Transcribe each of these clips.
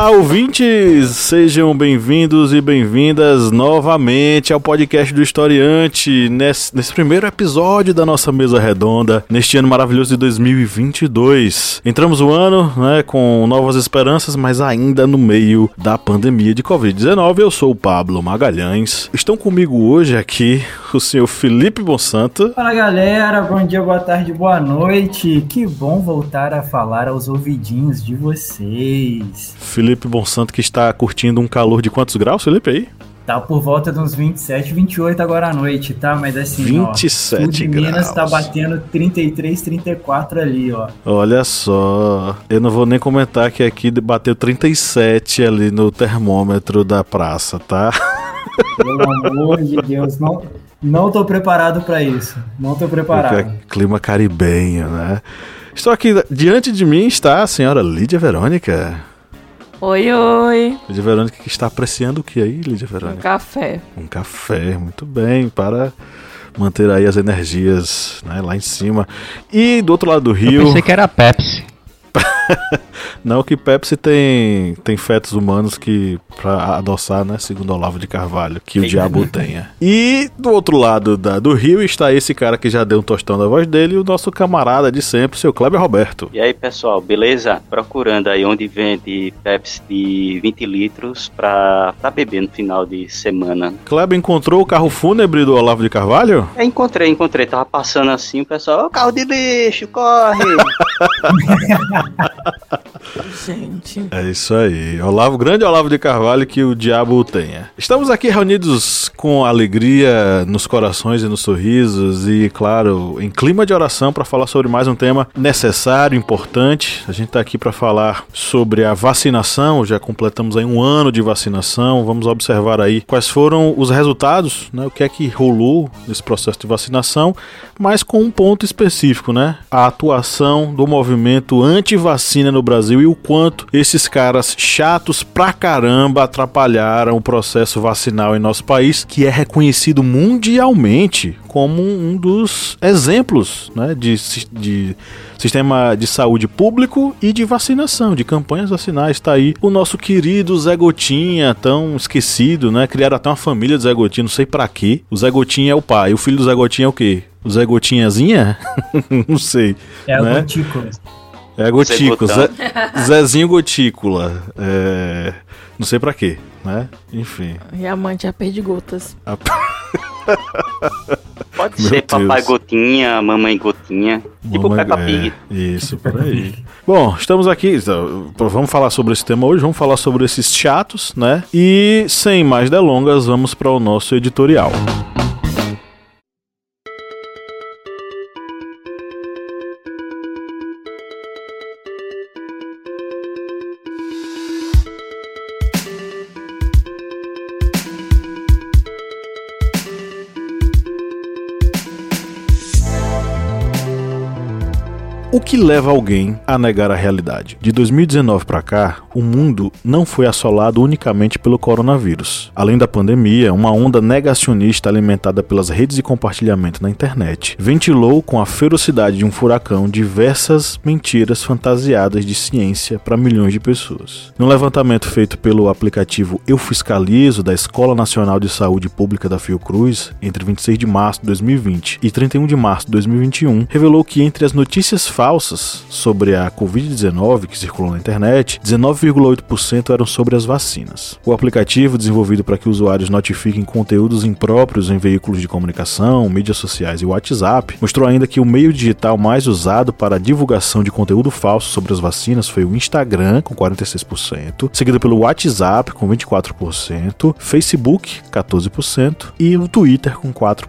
Olá, ouvintes! Sejam bem-vindos e bem-vindas novamente ao podcast do Historiante, nesse, nesse, primeiro episódio da nossa mesa redonda, neste ano maravilhoso de 2022. Entramos o ano né, com novas esperanças, mas ainda no meio da pandemia de Covid-19. Eu sou o Pablo Magalhães. Estão comigo hoje aqui o senhor Felipe Bonsanto. Fala galera, bom dia, boa tarde, boa noite. Que bom voltar a falar aos ouvidinhos de vocês. Felipe Bonsanto que está curtindo um calor de quantos graus, Felipe, aí? Tá por volta de uns 27, 28 agora à noite, tá? Mas assim, 27 ó, de Minas tá batendo 33, 34 ali, ó. Olha só, eu não vou nem comentar que aqui bateu 37 ali no termômetro da praça, tá? Pelo amor de Deus, não, não tô preparado para isso. Não tô preparado. É clima caribenho, né? Estou aqui, diante de mim está a senhora Lídia Verônica. Oi, oi. Lídia Verônica que está apreciando o que aí, Lídia Verônica? Um café. Um café, muito bem, para manter aí as energias né, lá em cima. E do outro lado do rio. Eu pensei que era Pepsi. Não que Pepsi tem, tem fetos humanos que para adoçar, né, segundo Olavo de Carvalho, que o diabo tenha. E do outro lado da, do rio está esse cara que já deu um tostão da voz dele, o nosso camarada de sempre, seu Kleber Roberto. E aí, pessoal, beleza? Procurando aí onde vende Pepsi de 20 litros para beber no final de semana. Kleber encontrou o carro fúnebre do Olavo de Carvalho? É, encontrei, encontrei. Tava passando assim, o pessoal, o carro de lixo, corre! Gente. É isso aí. Olavo, grande Olavo de Carvalho, que o diabo o tenha. Estamos aqui reunidos com alegria nos corações e nos sorrisos e, claro, em clima de oração para falar sobre mais um tema necessário, importante. A gente está aqui para falar sobre a vacinação. Já completamos aí um ano de vacinação. Vamos observar aí quais foram os resultados, né? O que é que rolou nesse processo de vacinação, mas com um ponto específico, né? A atuação do movimento anti-vacina no Brasil e o quanto esses caras chatos pra caramba atrapalharam o processo vacinal em nosso país, que é reconhecido mundialmente como um dos exemplos né, de, de sistema de saúde público e de vacinação, de campanhas vacinais. Está aí o nosso querido Zé Gotinha, tão esquecido, né? Criaram até uma família do Zé Gotinha, não sei para quê. O Zé Gotinha é o pai, o filho do Zé Gotinha é o quê? O Zé Gotinhazinha? não sei. É né? o. É Gotícula. Zé, Zezinho Gotícula. É, não sei para quê, né? Enfim. E a mãe tinha perdigotas. A... Pode Meu ser Deus. papai gotinha, mamãe gotinha. Tipo mamãe, Peppa Pig. É, isso, por aí. Bom, estamos aqui. Então, vamos falar sobre esse tema hoje. Vamos falar sobre esses chatos, né? E sem mais delongas, vamos para o nosso editorial. O que leva alguém a negar a realidade? De 2019 para cá, o mundo não foi assolado unicamente pelo coronavírus. Além da pandemia, uma onda negacionista alimentada pelas redes de compartilhamento na internet ventilou com a ferocidade de um furacão diversas mentiras fantasiadas de ciência para milhões de pessoas. Num levantamento feito pelo aplicativo Eu Fiscalizo da Escola Nacional de Saúde Pública da Fiocruz, entre 26 de março de 2020 e 31 de março de 2021, revelou que entre as notícias falsas sobre a Covid-19 que circulam na internet, 19,8% eram sobre as vacinas. O aplicativo, desenvolvido para que usuários notifiquem conteúdos impróprios em veículos de comunicação, mídias sociais e WhatsApp, mostrou ainda que o meio digital mais usado para a divulgação de conteúdo falso sobre as vacinas foi o Instagram, com 46%, seguido pelo WhatsApp, com 24%, Facebook, 14% e o Twitter, com 4%.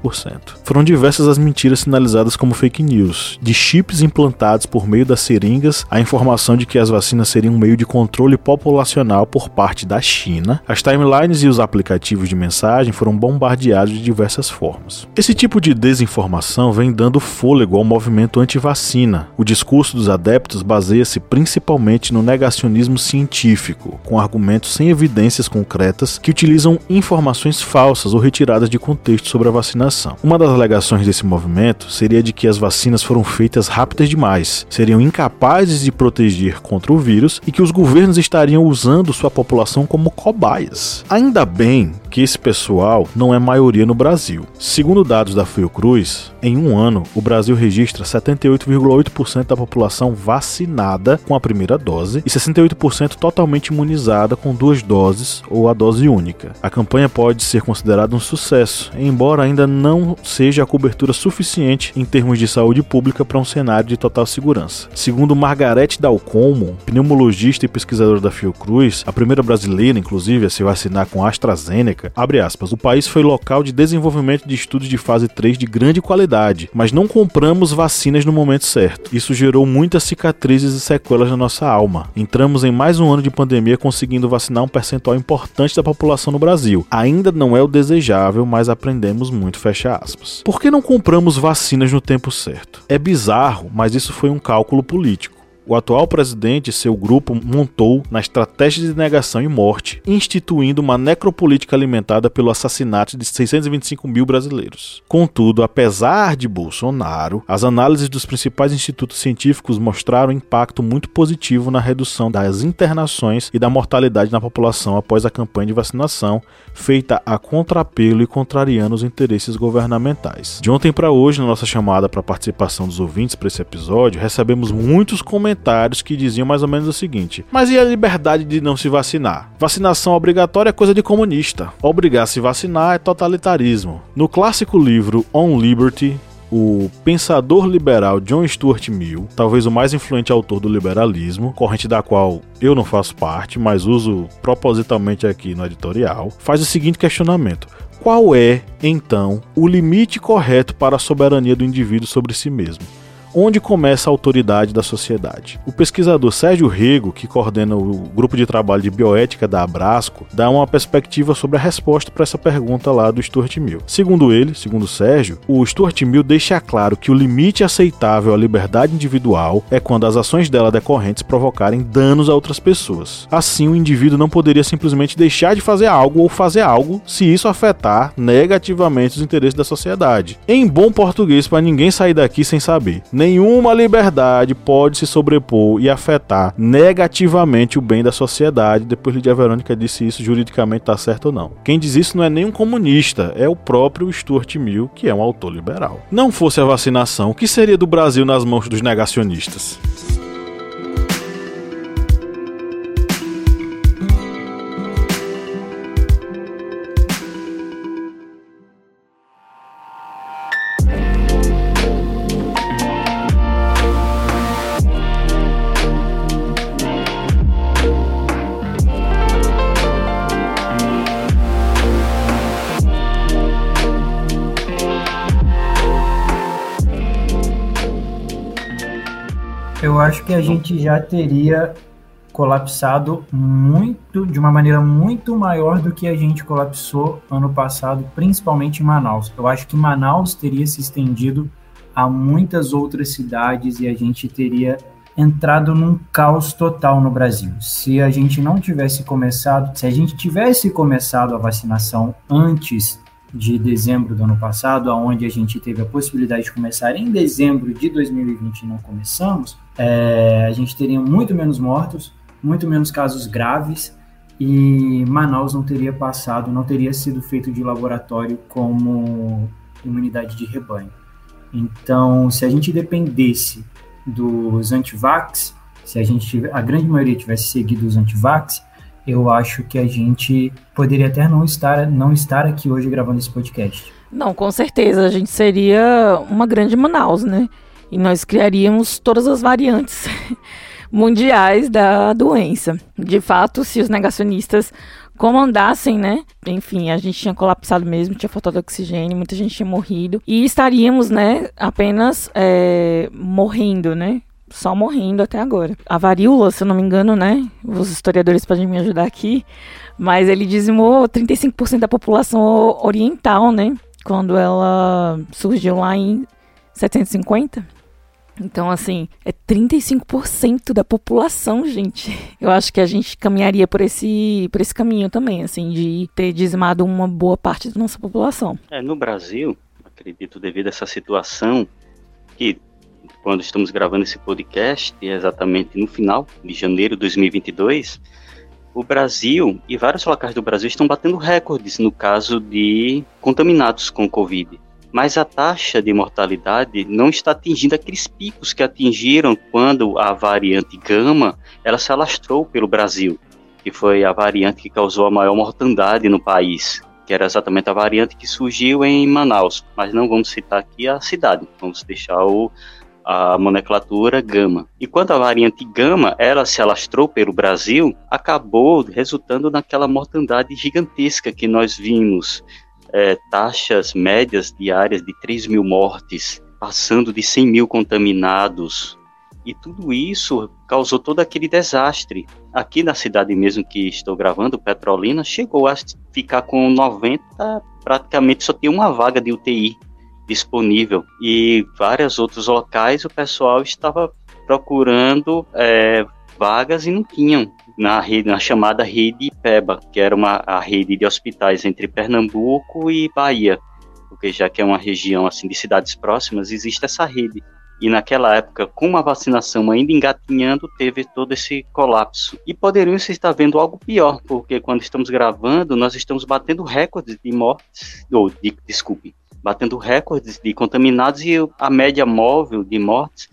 Foram diversas as mentiras sinalizadas como fake news, de chips implantados por meio das seringas a informação de que as vacinas seriam um meio de controle populacional por parte da China. As timelines e os aplicativos de mensagem foram bombardeados de diversas formas. Esse tipo de desinformação vem dando fôlego ao movimento anti-vacina. O discurso dos adeptos baseia-se principalmente no negacionismo científico, com argumentos sem evidências concretas que utilizam informações falsas ou retiradas de contexto sobre a vacinação. Uma das alegações desse movimento seria de que as vacinas foram feitas rápidas demais, seriam incapazes de proteger contra o vírus e que os governos estariam usando sua população como cobaias. Ainda bem que esse pessoal não é maioria no Brasil. Segundo dados da Fiocruz, em um ano o Brasil registra 78,8% da população vacinada com a primeira dose e 68% totalmente imunizada com duas doses ou a dose única. A campanha pode ser considerada um sucesso, embora ainda não seja a cobertura suficiente em termos de saúde pública para um cenário de total segurança. Segundo Margarete Dalcomo, pneumologista e pesquisadora da Fiocruz, a primeira brasileira, inclusive, a se vacinar com AstraZeneca, abre aspas, o país foi local de desenvolvimento de estudos de fase 3 de grande qualidade, mas não compramos vacinas no momento certo. Isso gerou muitas cicatrizes e sequelas na nossa alma. Entramos em mais um ano de pandemia conseguindo vacinar um percentual importante da população no Brasil. Ainda não é o desejável, mas aprendemos muito, fecha aspas. Por que não compramos vacinas no tempo certo? É bizarro, mas isso foi um cálculo político. O atual presidente e seu grupo montou na estratégia de negação e morte, instituindo uma necropolítica alimentada pelo assassinato de 625 mil brasileiros. Contudo, apesar de Bolsonaro, as análises dos principais institutos científicos mostraram um impacto muito positivo na redução das internações e da mortalidade na população após a campanha de vacinação, feita a contrapelo e contrariando os interesses governamentais. De ontem para hoje, na nossa chamada para participação dos ouvintes para esse episódio, recebemos muitos comentários comentários que diziam mais ou menos o seguinte: Mas e a liberdade de não se vacinar? Vacinação obrigatória é coisa de comunista. Obrigar a se vacinar é totalitarismo. No clássico livro On Liberty, o pensador liberal John Stuart Mill, talvez o mais influente autor do liberalismo, corrente da qual eu não faço parte, mas uso propositalmente aqui no editorial, faz o seguinte questionamento: qual é, então, o limite correto para a soberania do indivíduo sobre si mesmo? Onde começa a autoridade da sociedade. O pesquisador Sérgio Rego, que coordena o grupo de trabalho de bioética da Abrasco, dá uma perspectiva sobre a resposta para essa pergunta lá do Stuart Mill. Segundo ele, segundo Sérgio, o Stuart Mill deixa claro que o limite aceitável à liberdade individual é quando as ações dela decorrentes provocarem danos a outras pessoas. Assim, o indivíduo não poderia simplesmente deixar de fazer algo ou fazer algo se isso afetar negativamente os interesses da sociedade. Em bom português, para ninguém sair daqui sem saber nenhuma liberdade pode se sobrepor e afetar negativamente o bem da sociedade. Depois Lídia Verônica disse isso, juridicamente está certo ou não. Quem diz isso não é nem um comunista, é o próprio Stuart Mill, que é um autor liberal. Não fosse a vacinação, o que seria do Brasil nas mãos dos negacionistas? Acho que a gente já teria colapsado muito, de uma maneira muito maior do que a gente colapsou ano passado, principalmente em Manaus. Eu acho que Manaus teria se estendido a muitas outras cidades e a gente teria entrado num caos total no Brasil. Se a gente não tivesse começado, se a gente tivesse começado a vacinação antes de dezembro do ano passado, aonde a gente teve a possibilidade de começar em dezembro de 2020 e não começamos, é, a gente teria muito menos mortos, muito menos casos graves e Manaus não teria passado, não teria sido feito de laboratório como imunidade de rebanho. Então, se a gente dependesse dos antivax, se a gente a grande maioria tivesse seguido os antivax, eu acho que a gente poderia até não estar, não estar aqui hoje gravando esse podcast. Não, com certeza. A gente seria uma grande Manaus, né? E nós criaríamos todas as variantes mundiais da doença. De fato, se os negacionistas comandassem, né? Enfim, a gente tinha colapsado mesmo, tinha faltado oxigênio, muita gente tinha morrido. E estaríamos, né, apenas é, morrendo, né? Só morrendo até agora. A varíola, se eu não me engano, né? Os historiadores podem me ajudar aqui, mas ele dizimou 35% da população oriental, né? Quando ela surgiu lá em 750. Então, assim, é 35% da população, gente. Eu acho que a gente caminharia por esse, por esse caminho também, assim, de ter dizimado uma boa parte da nossa população. É, no Brasil, acredito, devido a essa situação, que quando estamos gravando esse podcast, é exatamente no final de janeiro de 2022, o Brasil e vários locais do Brasil estão batendo recordes no caso de contaminados com Covid. Mas a taxa de mortalidade não está atingindo aqueles picos que atingiram quando a variante gama ela se alastrou pelo Brasil, que foi a variante que causou a maior mortandade no país, que era exatamente a variante que surgiu em Manaus. Mas não vamos citar aqui a cidade, vamos deixar o, a nomenclatura gama. E quando a variante gama ela se alastrou pelo Brasil, acabou resultando naquela mortandade gigantesca que nós vimos, é, taxas médias diárias de 3 mil mortes, passando de 100 mil contaminados. E tudo isso causou todo aquele desastre. Aqui na cidade mesmo que estou gravando, Petrolina, chegou a ficar com 90, praticamente só tinha uma vaga de UTI disponível. E vários outros locais o pessoal estava procurando é, vagas e não tinham na rede, na chamada rede IPEBA, que era uma a rede de hospitais entre Pernambuco e Bahia, porque já que é uma região assim de cidades próximas, existe essa rede. E naquela época, com a vacinação ainda engatinhando, teve todo esse colapso. E poderíamos estar vendo algo pior, porque quando estamos gravando, nós estamos batendo recordes de mortes, ou de, desculpe, batendo recordes de contaminados e a média móvel de mortes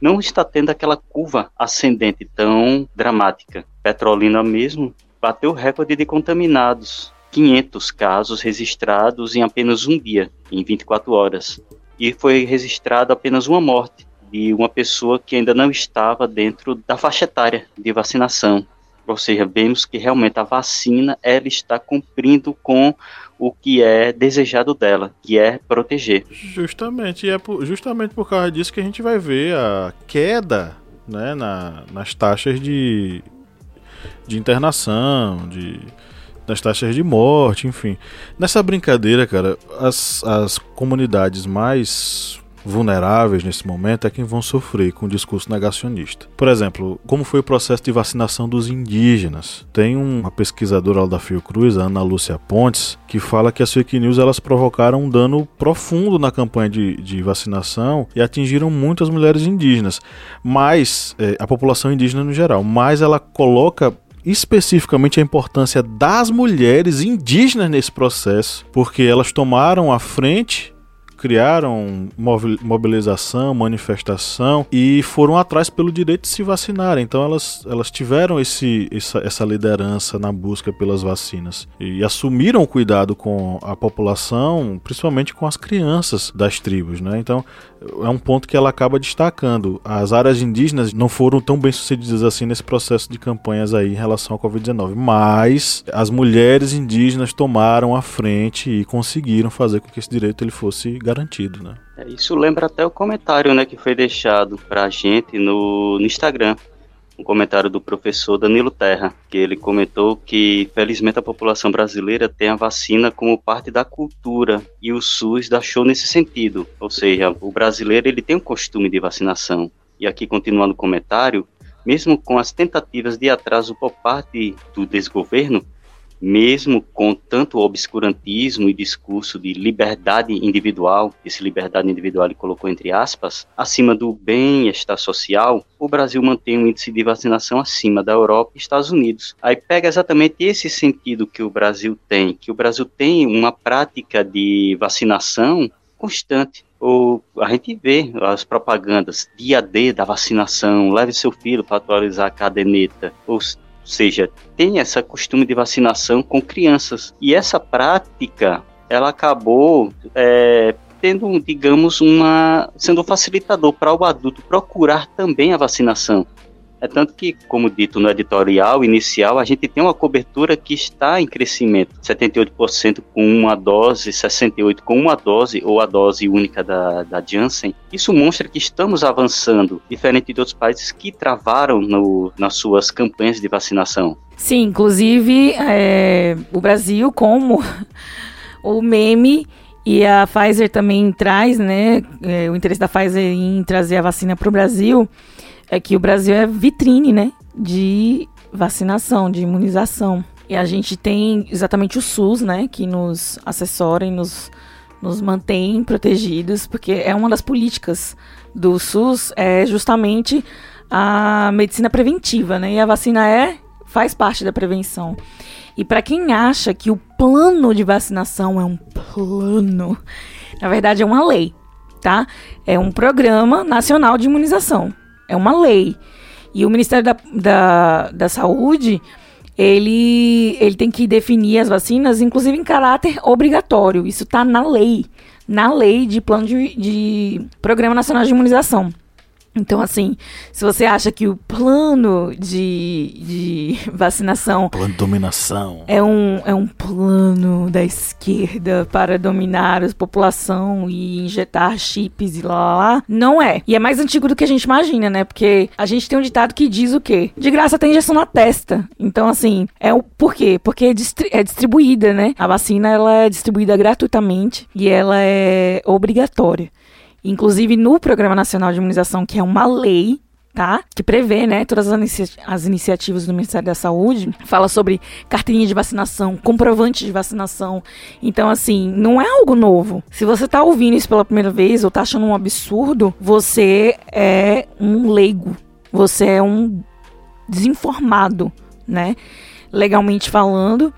não está tendo aquela curva ascendente tão dramática. Petrolina mesmo bateu recorde de contaminados, 500 casos registrados em apenas um dia, em 24 horas. E foi registrado apenas uma morte de uma pessoa que ainda não estava dentro da faixa etária de vacinação. Ou seja, vemos que realmente a vacina ela está cumprindo com o que é desejado dela, que é proteger. Justamente, e é por, justamente por causa disso que a gente vai ver a queda né, na, nas taxas de, de internação, de, nas taxas de morte, enfim. Nessa brincadeira, cara, as, as comunidades mais vulneráveis nesse momento é quem vão sofrer com o discurso negacionista. Por exemplo, como foi o processo de vacinação dos indígenas? Tem uma pesquisadora da Fiocruz, a Ana Lúcia Pontes, que fala que as fake news elas provocaram um dano profundo na campanha de, de vacinação e atingiram muitas mulheres indígenas, mas é, a população indígena no geral, mas ela coloca especificamente a importância das mulheres indígenas nesse processo, porque elas tomaram a frente criaram mobilização, manifestação e foram atrás pelo direito de se vacinar. Então elas, elas tiveram esse, essa, essa liderança na busca pelas vacinas e assumiram o cuidado com a população, principalmente com as crianças das tribos. Né? Então é um ponto que ela acaba destacando. As áreas indígenas não foram tão bem sucedidas assim nesse processo de campanhas aí em relação ao Covid-19, mas as mulheres indígenas tomaram a frente e conseguiram fazer com que esse direito ele fosse garantido, né? É, isso lembra até o comentário, né, que foi deixado pra gente no, no Instagram. Um comentário do professor Danilo Terra, que ele comentou que, felizmente, a população brasileira tem a vacina como parte da cultura e o SUS achou nesse sentido. Ou seja, o brasileiro ele tem um costume de vacinação. E aqui, continuando o comentário, mesmo com as tentativas de atraso por parte do desgoverno, mesmo com tanto obscurantismo e discurso de liberdade individual, esse liberdade individual ele colocou entre aspas, acima do bem-estar social, o Brasil mantém um índice de vacinação acima da Europa e Estados Unidos. Aí pega exatamente esse sentido que o Brasil tem, que o Brasil tem uma prática de vacinação constante. Ou a gente vê as propagandas dia D da vacinação, leve seu filho para atualizar a caderneta. Ou seja, tem essa costume de vacinação com crianças. E essa prática, ela acabou é, tendo, digamos, uma sendo facilitador para o adulto procurar também a vacinação. É tanto que, como dito no editorial inicial, a gente tem uma cobertura que está em crescimento. 78% com uma dose, 68% com uma dose ou a dose única da, da Janssen. Isso mostra que estamos avançando, diferente de outros países que travaram no, nas suas campanhas de vacinação. Sim, inclusive é, o Brasil, como o meme e a Pfizer também traz, né, é, o interesse da Pfizer em trazer a vacina para o Brasil, é que o Brasil é vitrine, né, de vacinação, de imunização. E a gente tem exatamente o SUS, né, que nos assessora e nos, nos mantém protegidos, porque é uma das políticas do SUS, é justamente a medicina preventiva, né, e a vacina é faz parte da prevenção. E para quem acha que o plano de vacinação é um plano, na verdade é uma lei, tá? É um programa nacional de imunização. É uma lei. E o Ministério da, da, da Saúde, ele, ele tem que definir as vacinas, inclusive em caráter obrigatório. Isso está na lei. Na lei de plano de, de Programa Nacional de Imunização. Então, assim, se você acha que o plano de, de vacinação. Plano de dominação. É um, é um plano da esquerda para dominar a população e injetar chips e lá, lá, lá. Não é. E é mais antigo do que a gente imagina, né? Porque a gente tem um ditado que diz o quê? De graça tem injeção na testa. Então, assim, é o por quê? Porque é, distri é distribuída, né? A vacina ela é distribuída gratuitamente e ela é obrigatória. Inclusive no Programa Nacional de Imunização, que é uma lei, tá? Que prevê, né, todas as, inicia as, iniciativas do Ministério da Saúde, fala sobre carteirinha de vacinação, comprovante de vacinação. Então, assim, não é algo novo. Se você tá ouvindo isso pela primeira vez ou tá achando um absurdo, você é um leigo. Você é um desinformado, né? Legalmente falando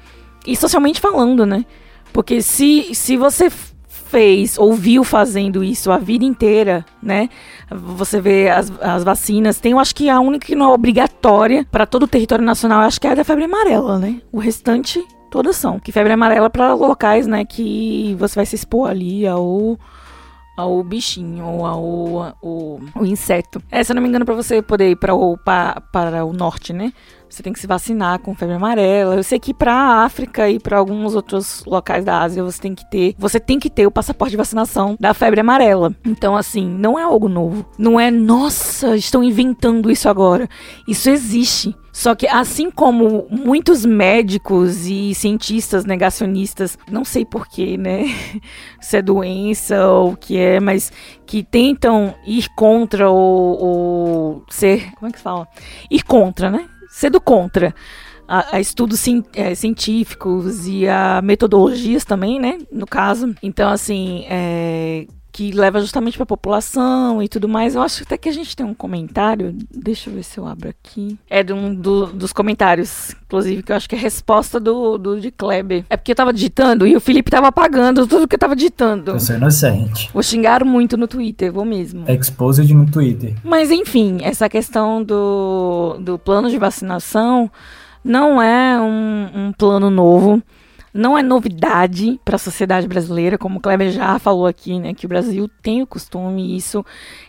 e socialmente falando, né? Porque se, se você fez, ouviu fazendo isso a vida inteira, né? Você vê as, as vacinas, tem, eu acho que a única que não é obrigatória para todo o território nacional, acho que é a da febre amarela, né? O restante todas são. Que febre amarela para locais, né, que você vai se expor ali ao ao bichinho ou ao, inseto. É, se eu não me engano, para você poder ir para o, pra, para o norte, né? Você tem que se vacinar com febre amarela. Eu sei que para a África e para alguns outros locais da Ásia você tem que ter, você tem que ter o passaporte de vacinação da febre amarela. Então assim, não é algo novo. Não é, nossa, estão inventando isso agora. Isso existe. Só que assim como muitos médicos e cientistas negacionistas, não sei porquê, né? Se é doença ou o que é, mas que tentam ir contra ou, ser. Como é que se fala? Ir contra, né? Ser do contra a, a estudos é, científicos e a metodologias também, né? No caso. Então, assim, é, que leva justamente para a população e tudo mais. Eu acho até que a gente tem um comentário, deixa eu ver se eu abro aqui. É de um do, dos comentários, inclusive, que eu acho que é resposta do, do de Kleber. É porque eu tava digitando e o Felipe tava apagando tudo que eu tava digitando. Eu sou inocente. Vou xingar muito no Twitter, vou mesmo. Exposed no Twitter. Mas enfim, essa questão do, do plano de vacinação não é um, um plano novo não é novidade para a sociedade brasileira, como o Kleber já falou aqui, né, que o Brasil tem o costume, isso,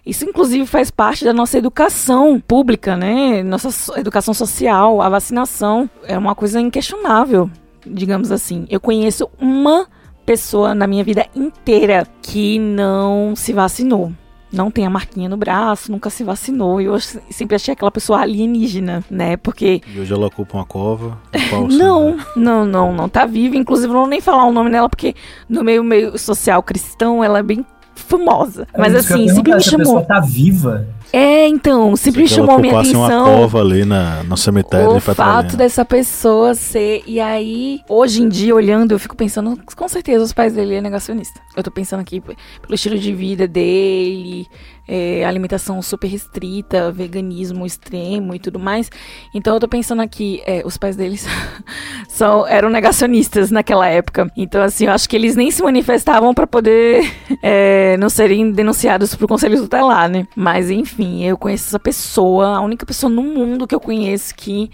isso inclusive faz parte da nossa educação pública, né, nossa educação social, a vacinação é uma coisa inquestionável, digamos assim. Eu conheço uma pessoa na minha vida inteira que não se vacinou não tem a marquinha no braço, nunca se vacinou. E eu sempre achei aquela pessoa alienígena, né? Porque. E hoje ela ocupa uma cova. não, não, não, não. Tá viva. Inclusive, não vou nem falar o nome dela, porque no meio, meio social cristão ela é bem famosa. É Mas assim, sempre me chamou. A pessoa tá viva. É, então, sempre chamou minha atenção. uma cova ali na, no cemitério o fato dessa pessoa ser. E aí, hoje em dia, olhando, eu fico pensando, com certeza os pais dele é negacionista. Eu tô pensando aqui pelo estilo de vida dele, é, alimentação super restrita, veganismo extremo e tudo mais. Então eu tô pensando aqui, é, os pais deles são, eram negacionistas naquela época. Então, assim, eu acho que eles nem se manifestavam para poder é, não serem denunciados pro conselho tutelar, né? Mas enfim, eu conheço essa pessoa, a única pessoa no mundo que eu conheço que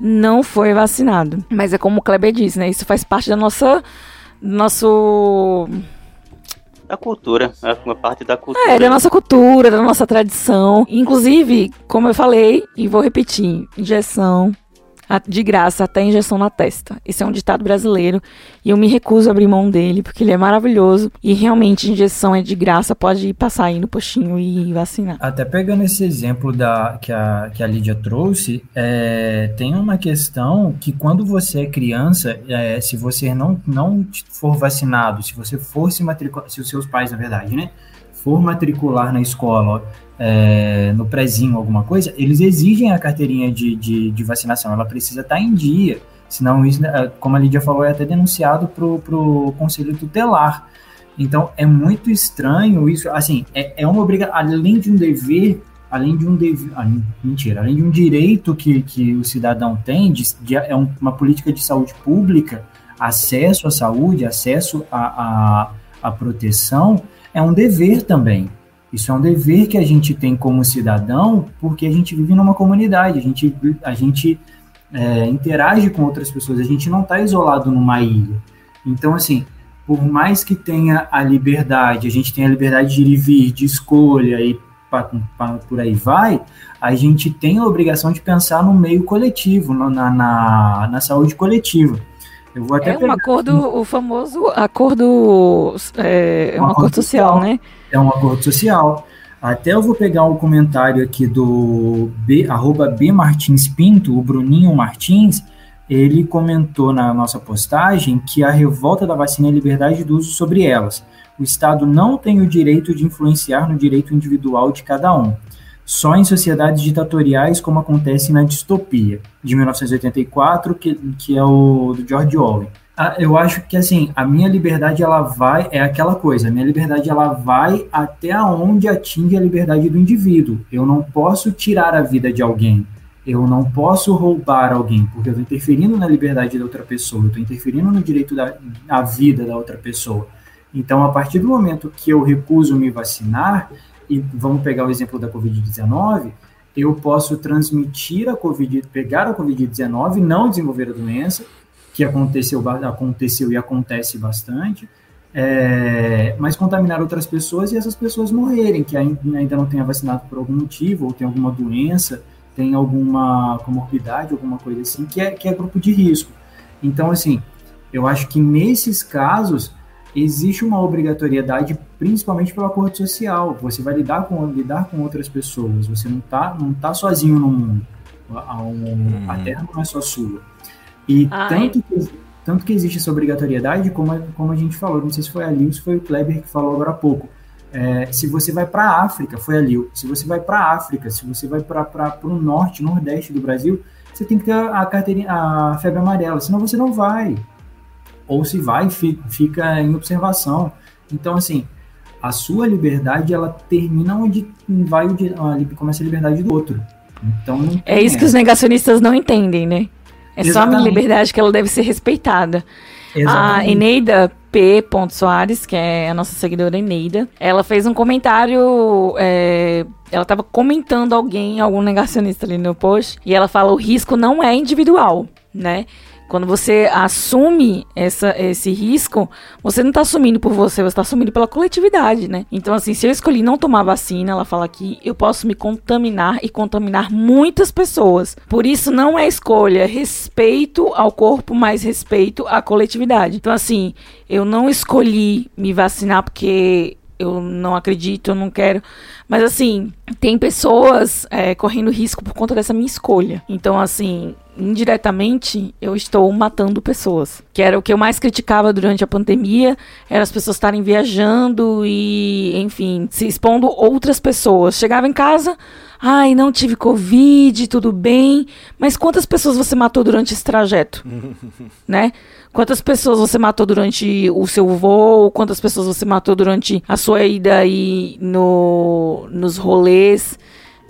não foi vacinado. Mas é como o Kleber disse, né? Isso faz parte da nossa. Nosso da cultura, é uma parte da cultura. É, da nossa cultura, da nossa tradição. Inclusive, como eu falei, e vou repetir, injeção de graça até injeção na testa. Esse é um ditado brasileiro e eu me recuso a abrir mão dele porque ele é maravilhoso e realmente injeção é de graça, pode passar aí no postinho e vacinar. Até pegando esse exemplo da, que, a, que a Lídia trouxe, é, tem uma questão que quando você é criança, é, se você não, não for vacinado, se você for se matricular, se os seus pais, na verdade, né, for matricular na escola é, no prezinho alguma coisa, eles exigem a carteirinha de, de, de vacinação, ela precisa estar em dia, senão isso, é, como a Lídia falou, é até denunciado para o conselho tutelar. Então é muito estranho isso, assim, é, é uma obrigação, além de um dever, além de um dever, ah, mentira, além de um direito que, que o cidadão tem, de, de, é uma política de saúde pública, acesso à saúde, acesso à, à proteção, é um dever também. Isso é um dever que a gente tem como cidadão, porque a gente vive numa comunidade, a gente, a gente é, interage com outras pessoas, a gente não está isolado numa ilha. Então, assim, por mais que tenha a liberdade, a gente tem a liberdade de ir e vir, de escolha e pra, pra, por aí vai, a gente tem a obrigação de pensar no meio coletivo, na, na, na saúde coletiva. Eu vou até é um acordo, o famoso acordo, é, um, um acordo, social, social, né? É um acordo social. Até eu vou pegar um comentário aqui do B, arroba B Martins Pinto, o Bruninho Martins, ele comentou na nossa postagem que a revolta da vacina é liberdade de uso sobre elas. O Estado não tem o direito de influenciar no direito individual de cada um só em sociedades ditatoriais, como acontece na Distopia, de 1984, que, que é o do George Orwell. Eu acho que, assim, a minha liberdade, ela vai, é aquela coisa, a minha liberdade, ela vai até onde atinge a liberdade do indivíduo. Eu não posso tirar a vida de alguém, eu não posso roubar alguém, porque eu estou interferindo na liberdade da outra pessoa, eu estou interferindo no direito da à vida da outra pessoa. Então, a partir do momento que eu recuso me vacinar, e vamos pegar o exemplo da Covid-19, eu posso transmitir a Covid, pegar a Covid-19, não desenvolver a doença, que aconteceu, aconteceu e acontece bastante, é, mas contaminar outras pessoas e essas pessoas morrerem, que ainda não tenha vacinado por algum motivo, ou tem alguma doença, tem alguma comorbidade, alguma coisa assim, que é, que é grupo de risco. Então, assim, eu acho que nesses casos, existe uma obrigatoriedade, principalmente pelo acordo social. Você vai lidar com, lidar com outras pessoas, você não está não tá sozinho no mundo. A, um, a, Terra não é só sua. E tanto que, tanto que existe essa obrigatoriedade, como a, como a gente falou, não sei se foi ali ou se foi o Kleber que falou agora há pouco. É, se você vai para a África, foi ali, se você vai para a África, se você vai para o norte, nordeste do Brasil, você tem que ter a, carteirinha, a febre amarela, senão você não vai ou se vai fica em observação. Então, assim, a sua liberdade ela termina onde vai o, começa a liberdade do outro. Então, é isso que os negacionistas não entendem, né? É Exatamente. só a minha liberdade que ela deve ser respeitada. Exatamente. A Eneida P. Soares, que é a nossa seguidora Eneida, ela fez um comentário. É, ela estava comentando alguém, algum negacionista ali no post, e ela fala: o risco não é individual, né? Quando você assume essa, esse risco, você não está assumindo por você, você está assumindo pela coletividade, né? Então, assim, se eu escolhi não tomar vacina, ela fala que eu posso me contaminar e contaminar muitas pessoas. Por isso, não é escolha, respeito ao corpo, mais respeito à coletividade. Então, assim, eu não escolhi me vacinar porque eu não acredito, eu não quero. Mas assim, tem pessoas é, correndo risco por conta dessa minha escolha. Então, assim, indiretamente eu estou matando pessoas. Que era o que eu mais criticava durante a pandemia, era as pessoas estarem viajando e, enfim, se expondo outras pessoas. Chegava em casa, ai, não tive covid, tudo bem, mas quantas pessoas você matou durante esse trajeto? né? Quantas pessoas você matou durante o seu voo? Quantas pessoas você matou durante a sua ida aí no, nos rolês,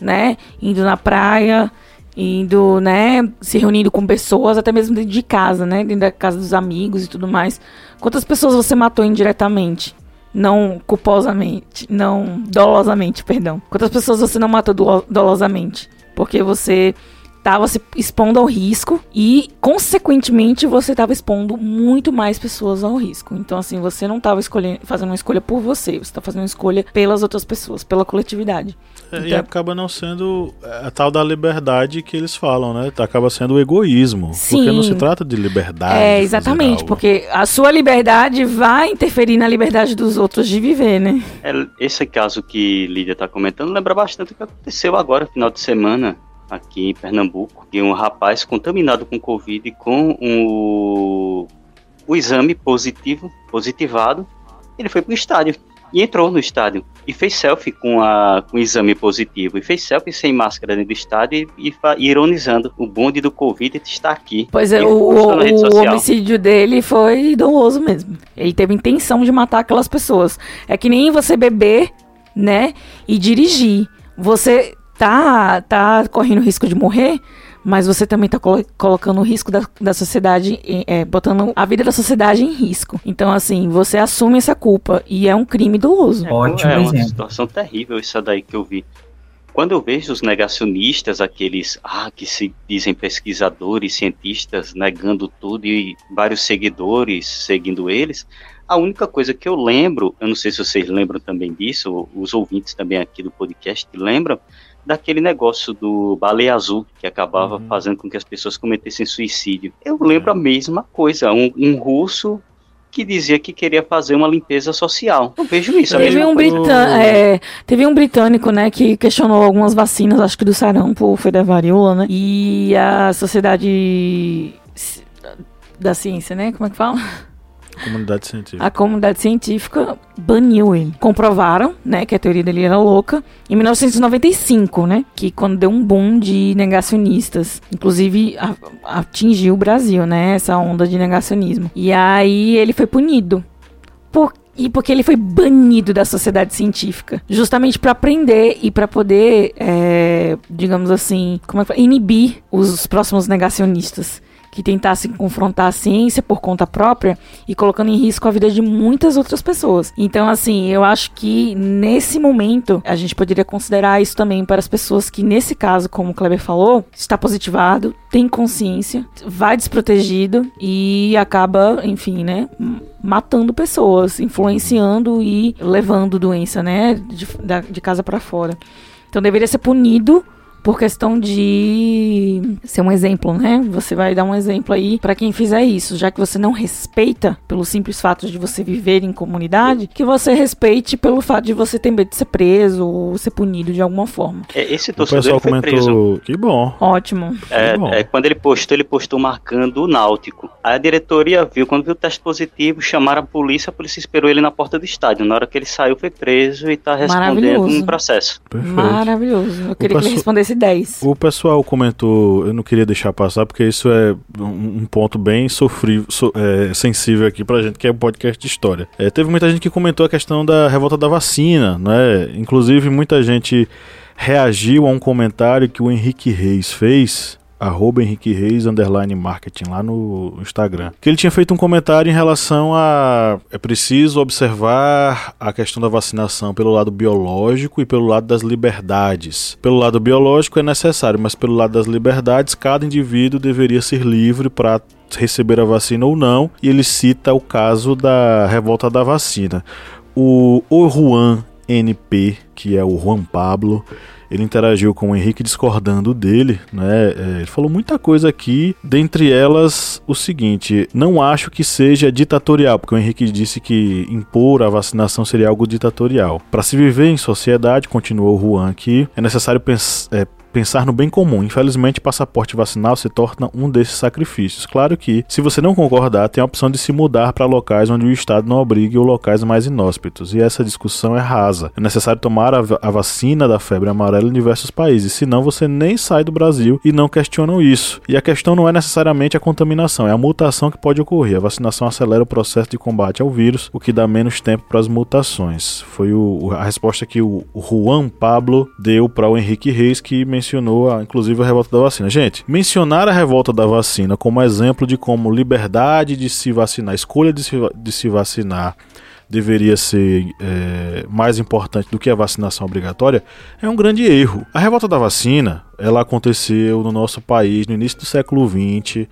né? Indo na praia indo, né, se reunindo com pessoas, até mesmo dentro de casa, né, dentro da casa dos amigos e tudo mais. Quantas pessoas você matou indiretamente? Não culposamente, não dolosamente, perdão. Quantas pessoas você não matou dolosamente? Porque você estava se expondo ao risco e, consequentemente, você estava expondo muito mais pessoas ao risco. Então, assim, você não estava fazendo uma escolha por você, você está fazendo uma escolha pelas outras pessoas, pela coletividade. É, então, e acaba não sendo a tal da liberdade que eles falam, né? Acaba sendo o egoísmo. Sim. Porque não se trata de liberdade. É, exatamente, porque a sua liberdade vai interferir na liberdade dos outros de viver, né? É, esse caso que Lídia está comentando lembra bastante o que aconteceu agora, final de semana, aqui em Pernambuco, de um rapaz contaminado com Covid com o, o exame positivo, positivado, ele foi para o estádio e entrou no estádio e fez selfie com, a, com o exame positivo e fez selfie sem máscara dentro do estádio e, e, e ironizando o bonde do Covid está aqui. Pois é, o, o, o homicídio dele foi doloso mesmo. Ele teve intenção de matar aquelas pessoas. É que nem você beber, né, e dirigir. Você tá, tá correndo risco de morrer, mas você também está colo colocando o risco da, da sociedade, é, botando a vida da sociedade em risco. Então, assim, você assume essa culpa e é um crime doloso. É, Ótimo é uma situação terrível isso daí que eu vi. Quando eu vejo os negacionistas, aqueles ah, que se dizem pesquisadores, cientistas, negando tudo e vários seguidores seguindo eles, a única coisa que eu lembro, eu não sei se vocês lembram também disso, os ouvintes também aqui do podcast lembram, daquele negócio do baleia azul que acabava uhum. fazendo com que as pessoas cometessem suicídio. Eu lembro é. a mesma coisa, um, um, russo que dizia que queria fazer uma limpeza social. Eu vejo isso. Teve um, britân é, teve um britânico, né, que questionou algumas vacinas, acho que do sarampo, foi da varíola, né, e a sociedade da ciência, né, como é que fala? Comunidade científica. A comunidade científica baniu ele. Comprovaram, né, que a teoria dele era louca. Em 1995, né, que quando deu um boom de negacionistas, inclusive a, atingiu o Brasil, né, essa onda de negacionismo. E aí ele foi punido. Por e porque ele foi banido da sociedade científica, justamente para aprender e para poder, é, digamos assim, como é que inibir os próximos negacionistas que tentassem confrontar a ciência por conta própria e colocando em risco a vida de muitas outras pessoas. Então, assim, eu acho que nesse momento a gente poderia considerar isso também para as pessoas que, nesse caso, como o Kleber falou, está positivado, tem consciência, vai desprotegido e acaba, enfim, né, matando pessoas, influenciando e levando doença, né, de, de casa para fora. Então deveria ser punido por questão de ser um exemplo, né? Você vai dar um exemplo aí para quem fizer isso, já que você não respeita pelo simples fato de você viver em comunidade, que você respeite pelo fato de você ter medo de ser preso ou ser punido de alguma forma. É, esse torcedor foi comentou... preso. Que bom. Ótimo. É, bom. é, quando ele postou, ele postou marcando o Náutico. Aí a diretoria viu, quando viu o teste positivo, chamaram a polícia, a polícia esperou ele na porta do estádio. Na hora que ele saiu, foi preso e tá respondendo um processo. Perfeito. Maravilhoso. Eu queria que ele respondesse 10. O pessoal comentou, eu não queria deixar passar, porque isso é um, ponto bem sofrível, so, é, sensível aqui pra gente, que é um podcast de história. É, teve muita gente que comentou a questão da revolta da vacina, né? Inclusive, muita gente reagiu a um comentário que o Henrique Reis fez arroba Henrique Reis, underline marketing, lá no Instagram. Que ele tinha feito um comentário em relação a é preciso observar a questão da vacinação pelo lado biológico e pelo lado das liberdades. Pelo lado biológico é necessário, mas pelo lado das liberdades, cada indivíduo deveria ser livre para receber a vacina ou não, e ele cita o caso da revolta da vacina. O, o Juan NP, que é o Juan Pablo, ele interagiu com o Henrique discordando dele, né? É, ele falou muita coisa aqui, dentre elas o seguinte: não acho que seja ditatorial, porque o Henrique disse que impor a vacinação seria algo ditatorial. Para se viver em sociedade, continuou o Juan aqui, é necessário pensar. É, pensar no bem comum. Infelizmente, passaporte vacinal se torna um desses sacrifícios. Claro que, se você não concordar, tem a opção de se mudar para locais onde o Estado não obrigue ou locais mais inóspitos. E essa discussão é rasa. É necessário tomar a, a vacina da febre amarela em diversos países, senão você nem sai do Brasil e não questionam isso. E a questão não é necessariamente a contaminação, é a mutação que pode ocorrer. A vacinação acelera o processo de combate ao vírus, o que dá menos tempo para as mutações. Foi o, a resposta que o, Juan Pablo deu para o Henrique Reis, que mencionou mencionou, inclusive, a revolta da vacina. Gente, mencionar a revolta da vacina como exemplo de como liberdade de se vacinar, escolha de se, de se vacinar, deveria ser é, mais importante do que a vacinação obrigatória, é um grande erro. A revolta da vacina, ela aconteceu no nosso país no início do século XX.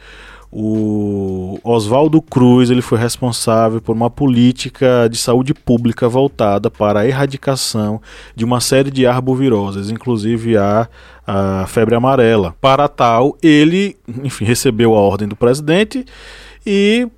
O Oswaldo Cruz ele foi responsável por uma política de saúde pública voltada para a erradicação de uma série de arboviroses, inclusive a, a febre amarela. Para tal, ele, enfim, recebeu a ordem do presidente e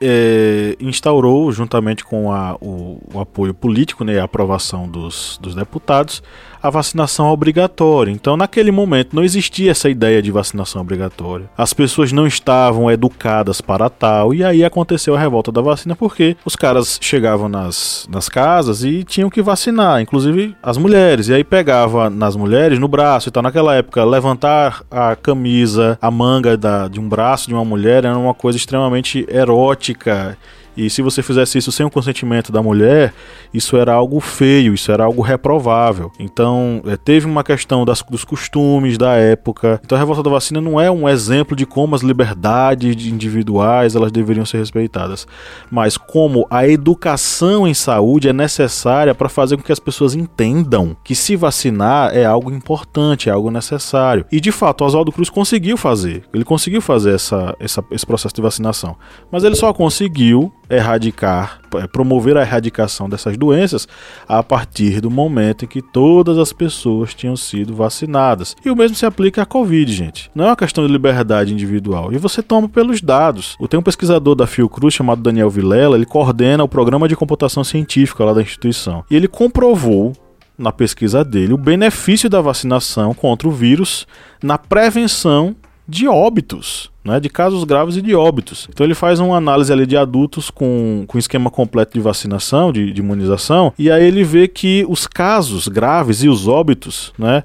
é, instaurou, juntamente com a, o, o, apoio político né, a aprovação dos, dos deputados, a vacinação obrigatória. Então, naquele momento, não existia essa ideia de vacinação obrigatória. As pessoas não estavam educadas para tal, e aí aconteceu a revolta da vacina porque os caras chegavam nas, nas casas e tinham que vacinar, inclusive as mulheres. E aí pegava nas mulheres no braço. Então, naquela época, levantar a camisa, a manga da, de um braço de uma mulher era uma coisa extremamente erótica e se você fizesse isso sem o consentimento da mulher, isso era algo feio, isso era algo reprovável. Então, é, teve uma questão das, dos costumes da época. Então, a revolta da vacina não é um exemplo de como as liberdades individuais elas deveriam ser respeitadas, mas como a educação em saúde é necessária para fazer com que as pessoas entendam que se vacinar é algo importante, é algo necessário. E de fato, Oswaldo Cruz conseguiu fazer. Ele conseguiu fazer essa, essa, esse processo de vacinação. Mas ele só conseguiu erradicar, é, promover a erradicação dessas doenças a partir do momento em que todas as pessoas tinham sido vacinadas. E o mesmo se aplica à Covid, gente. Não é uma questão de liberdade individual. E você toma pelos dados. Tem um pesquisador da Fiocruz chamado Daniel Vilela, ele coordena o programa de computação científica lá da instituição. E ele comprovou na pesquisa dele o benefício da vacinação contra o vírus na prevenção de óbitos, né, de casos graves e de óbitos. Então ele faz uma análise ali de adultos com, com esquema completo de vacinação, de, de imunização, e aí ele vê que os casos graves e os óbitos, né,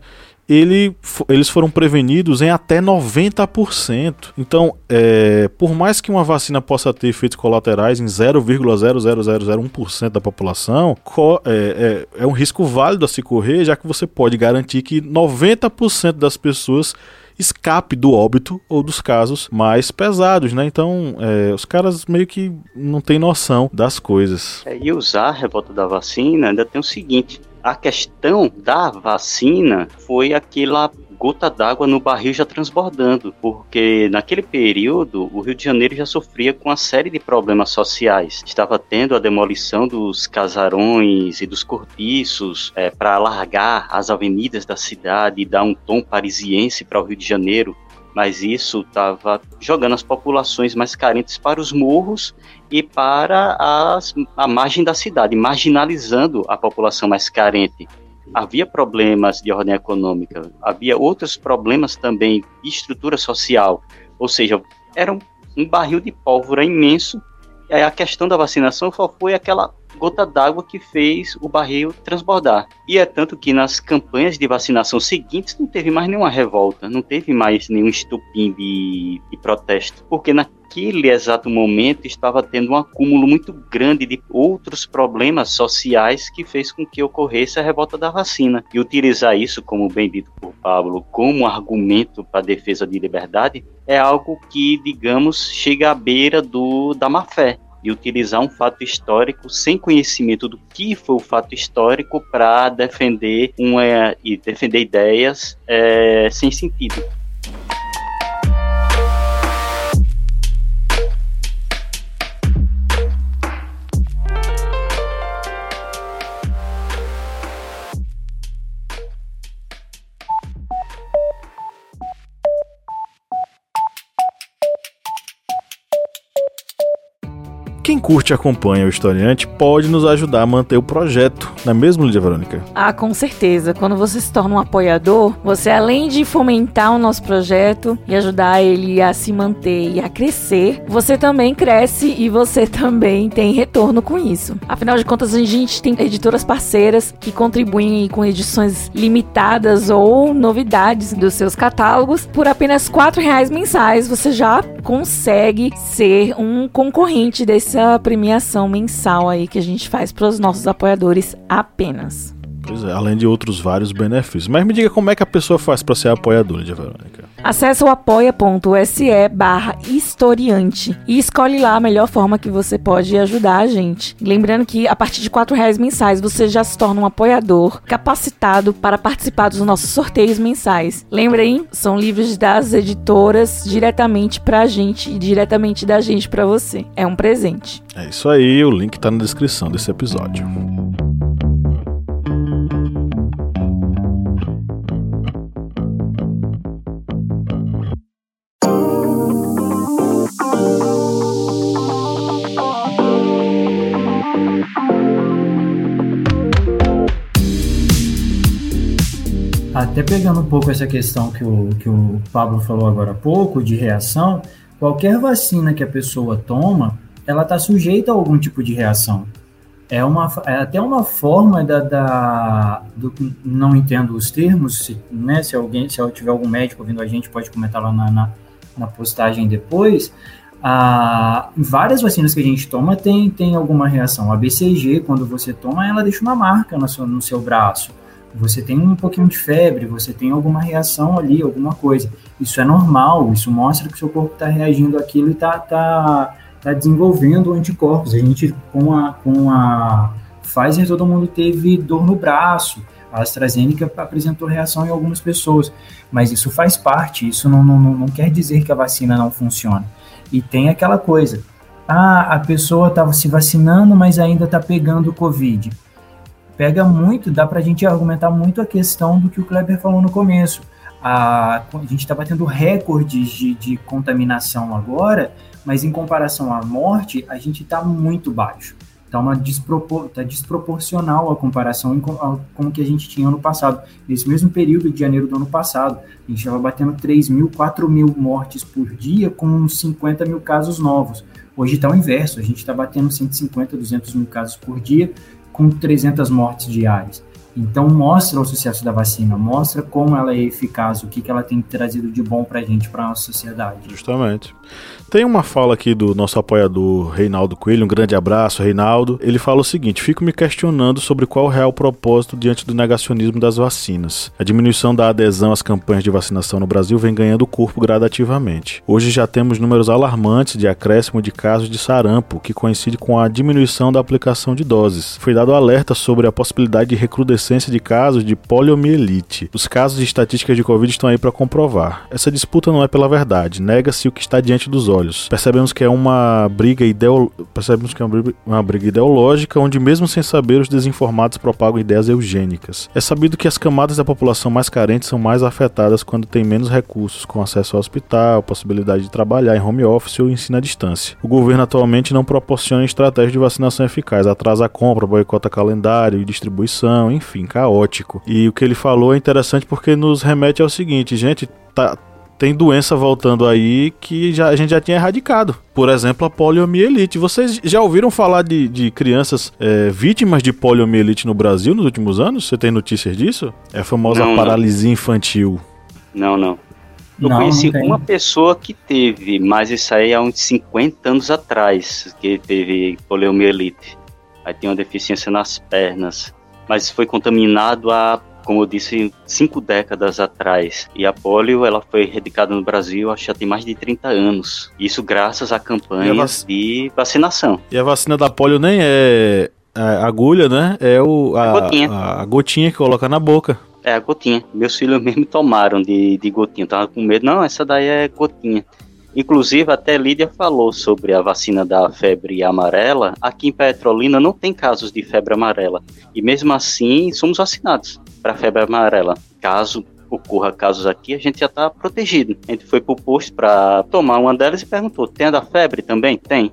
ele, eles foram prevenidos em até 90%. Então, é, por mais que uma vacina possa ter efeitos colaterais em 0,00001% da população, é, é, é um risco válido a se correr, já que você pode garantir que 90% das pessoas escape do óbito ou dos casos mais pesados, né? Então, é, os caras meio que não têm noção das coisas. É, e usar a revolta da vacina ainda tem o seguinte: a questão da vacina foi aquela gota d'água no barril já transbordando, porque naquele período o Rio de Janeiro já sofria com uma série de problemas sociais. Estava tendo a demolição dos casarões e dos cortiços é, para alargar as avenidas da cidade e dar um tom parisiense para o Rio de Janeiro mas isso estava jogando as populações mais carentes para os morros e para as, a margem da cidade, marginalizando a população mais carente havia problemas de ordem econômica, havia outros problemas também de estrutura social, ou seja, era um, barril de pólvora imenso. E a questão da vacinação só foi aquela gota d'água que fez o barril transbordar. E é tanto que nas campanhas de vacinação seguintes não teve mais nenhuma revolta, não teve mais nenhum estupim de, de protesto, porque naquele exato momento estava tendo um acúmulo muito grande de outros problemas sociais que fez com que ocorresse a revolta da vacina. E utilizar isso, como bem dito por Pablo, como argumento para a defesa de liberdade, é algo que, digamos, chega à beira do, da má fé e utilizar um fato histórico sem conhecimento do que foi o fato histórico para defender uma e defender ideias é, sem sentido. Curte e acompanha o historiante pode nos ajudar a manter o projeto, não é mesmo, Lídia Verônica? Ah, com certeza. Quando você se torna um apoiador, você além de fomentar o nosso projeto e ajudar ele a se manter e a crescer, você também cresce e você também tem retorno com isso. Afinal de contas, a gente tem editoras parceiras que contribuem com edições limitadas ou novidades dos seus catálogos. Por apenas R$ reais mensais, você já consegue ser um concorrente desse premiação mensal aí que a gente faz para os nossos apoiadores apenas. Pois é, além de outros vários benefícios. Mas me diga como é que a pessoa faz para ser apoiadora de Verônica. Acesse o apoia.se barra historiante e escolhe lá a melhor forma que você pode ajudar a gente. Lembrando que a partir de R$ reais mensais você já se torna um apoiador capacitado para participar dos nossos sorteios mensais. Lembrem, são livros das editoras diretamente pra gente e diretamente da gente para você. É um presente. É isso aí, o link tá na descrição desse episódio. Até pegando um pouco essa questão que o, que o Pablo falou agora há pouco, de reação, qualquer vacina que a pessoa toma, ela está sujeita a algum tipo de reação. É, uma, é até uma forma da, da do, não entendo os termos, se, né, se alguém, se tiver algum médico ouvindo a gente, pode comentar lá na, na, na postagem depois. Ah, várias vacinas que a gente toma tem, tem alguma reação. A BCG, quando você toma, ela deixa uma marca no seu, no seu braço você tem um pouquinho de febre, você tem alguma reação ali, alguma coisa. Isso é normal, isso mostra que seu corpo está reagindo àquilo e está tá, tá desenvolvendo anticorpos. A gente, com a, com a Pfizer, todo mundo teve dor no braço, a AstraZeneca apresentou reação em algumas pessoas, mas isso faz parte, isso não, não, não quer dizer que a vacina não funciona. E tem aquela coisa, ah, a pessoa estava se vacinando, mas ainda está pegando Covid pega muito, dá para a gente argumentar muito a questão do que o Kleber falou no começo. A, a gente está batendo recordes de, de contaminação agora, mas em comparação à morte, a gente está muito baixo. Está uma despropor, tá desproporcional a comparação com, com o que a gente tinha ano passado. Nesse mesmo período de janeiro do ano passado, a gente estava batendo 3 mil, 4 mil mortes por dia, com 50 mil casos novos. Hoje está o inverso, a gente está batendo 150, 200 mil casos por dia, com 300 mortes diárias. Então mostra o sucesso da vacina, mostra como ela é eficaz, o que, que ela tem trazido de bom para a gente, para a nossa sociedade. Justamente. Tem uma fala aqui do nosso apoiador Reinaldo Coelho, um grande abraço, Reinaldo. Ele fala o seguinte: fico me questionando sobre qual é o real propósito diante do negacionismo das vacinas. A diminuição da adesão às campanhas de vacinação no Brasil vem ganhando corpo gradativamente. Hoje já temos números alarmantes de acréscimo de casos de sarampo, que coincide com a diminuição da aplicação de doses. Foi dado alerta sobre a possibilidade de recrudescência de casos de poliomielite. Os casos de estatísticas de Covid estão aí para comprovar. Essa disputa não é pela verdade, nega-se o que está diante dos olhos. Percebemos que é uma briga ideol... percebemos que é uma briga, ideológica onde mesmo sem saber os desinformados propagam ideias eugênicas. É sabido que as camadas da população mais carentes são mais afetadas quando têm menos recursos, com acesso ao hospital, possibilidade de trabalhar em home office ou ensino à distância. O governo atualmente não proporciona estratégia de vacinação eficaz, atrasa a compra, boicota calendário e distribuição, enfim, caótico. E o que ele falou é interessante porque nos remete ao seguinte, gente, tá tem doença voltando aí que já, a gente já tinha erradicado. Por exemplo, a poliomielite. Vocês já ouviram falar de, de crianças é, vítimas de poliomielite no Brasil nos últimos anos? Você tem notícias disso? É a famosa não, paralisia não. infantil. Não, não. Eu não, conheci uma pessoa que teve, mas isso aí há uns 50 anos atrás, que teve poliomielite. Aí tem uma deficiência nas pernas. Mas foi contaminado a como eu disse, cinco décadas atrás. E a polio ela foi erradicada no Brasil, acho que já tem mais de 30 anos. Isso graças a campanhas vac... de vacinação. E a vacina da polio nem é a agulha, né? É o, a, a, gotinha. A, a gotinha que coloca na boca. É, a gotinha. Meus filhos mesmo tomaram de, de gotinha. tava com medo. Não, essa daí é gotinha. Inclusive, até Lídia falou sobre a vacina da febre amarela. Aqui em Petrolina não tem casos de febre amarela. E mesmo assim, somos vacinados para febre amarela. Caso ocorra casos aqui, a gente já está protegido. A gente foi pro posto para tomar uma delas e perguntou: tem a da febre também? Tem.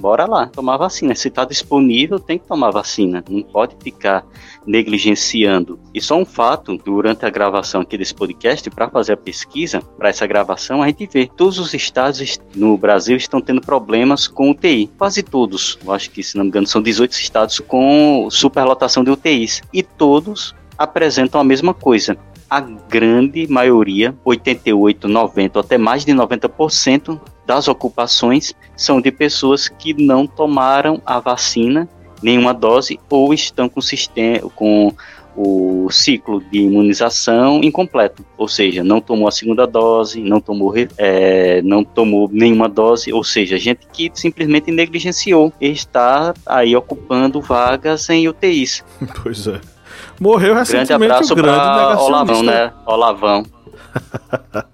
Bora lá, tomar vacina. Se está disponível, tem que tomar vacina. Não pode ficar negligenciando. E só um fato: durante a gravação aqui desse podcast, para fazer a pesquisa, para essa gravação, a gente vê todos os estados no Brasil estão tendo problemas com UTI. Quase todos. Eu acho que, se não me engano, são 18 estados com superlotação de UTIs. E todos apresentam a mesma coisa. A grande maioria, 88, 90, até mais de 90% das ocupações são de pessoas que não tomaram a vacina, nenhuma dose, ou estão com, sistema, com o ciclo de imunização incompleto, ou seja, não tomou a segunda dose, não tomou, é, não tomou nenhuma dose, ou seja, gente que simplesmente negligenciou está aí ocupando vagas em UTIs. Pois é. Morreu recentemente grande abraço o grande Olavão, né? Olavão.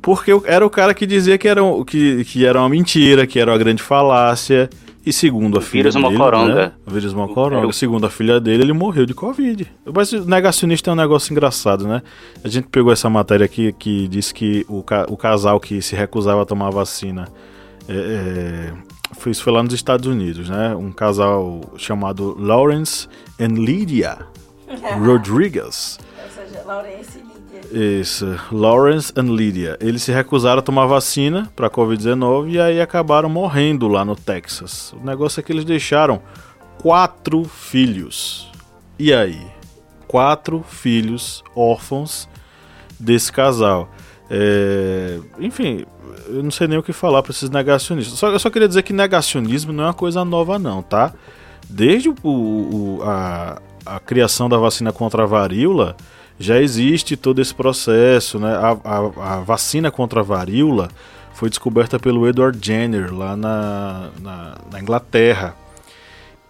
Porque era o cara que dizia que era, que, que era uma mentira, que era uma grande falácia. E segundo a filha vírus dele, Mocoronga. Né? O vírus Mocoronga. Segundo a filha dele, ele morreu de Covid. Mas o negacionista é um negócio engraçado, né? A gente pegou essa matéria aqui que diz que o, ca o casal que se recusava a tomar a vacina é, é, foi, isso foi lá nos Estados Unidos, né? Um casal chamado Lawrence and Lydia Rodriguez. Ou seja, Lawrence isso, Lawrence and Lydia. Eles se recusaram a tomar vacina para Covid-19 e aí acabaram morrendo lá no Texas. O negócio é que eles deixaram quatro filhos. E aí? Quatro filhos órfãos desse casal. É... Enfim, eu não sei nem o que falar para esses negacionistas. Só, eu só queria dizer que negacionismo não é uma coisa nova, não, tá? Desde o, o, a, a criação da vacina contra a varíola já existe todo esse processo, né? A, a, a, vacina contra a varíola foi descoberta pelo Edward Jenner lá na, na, na, Inglaterra.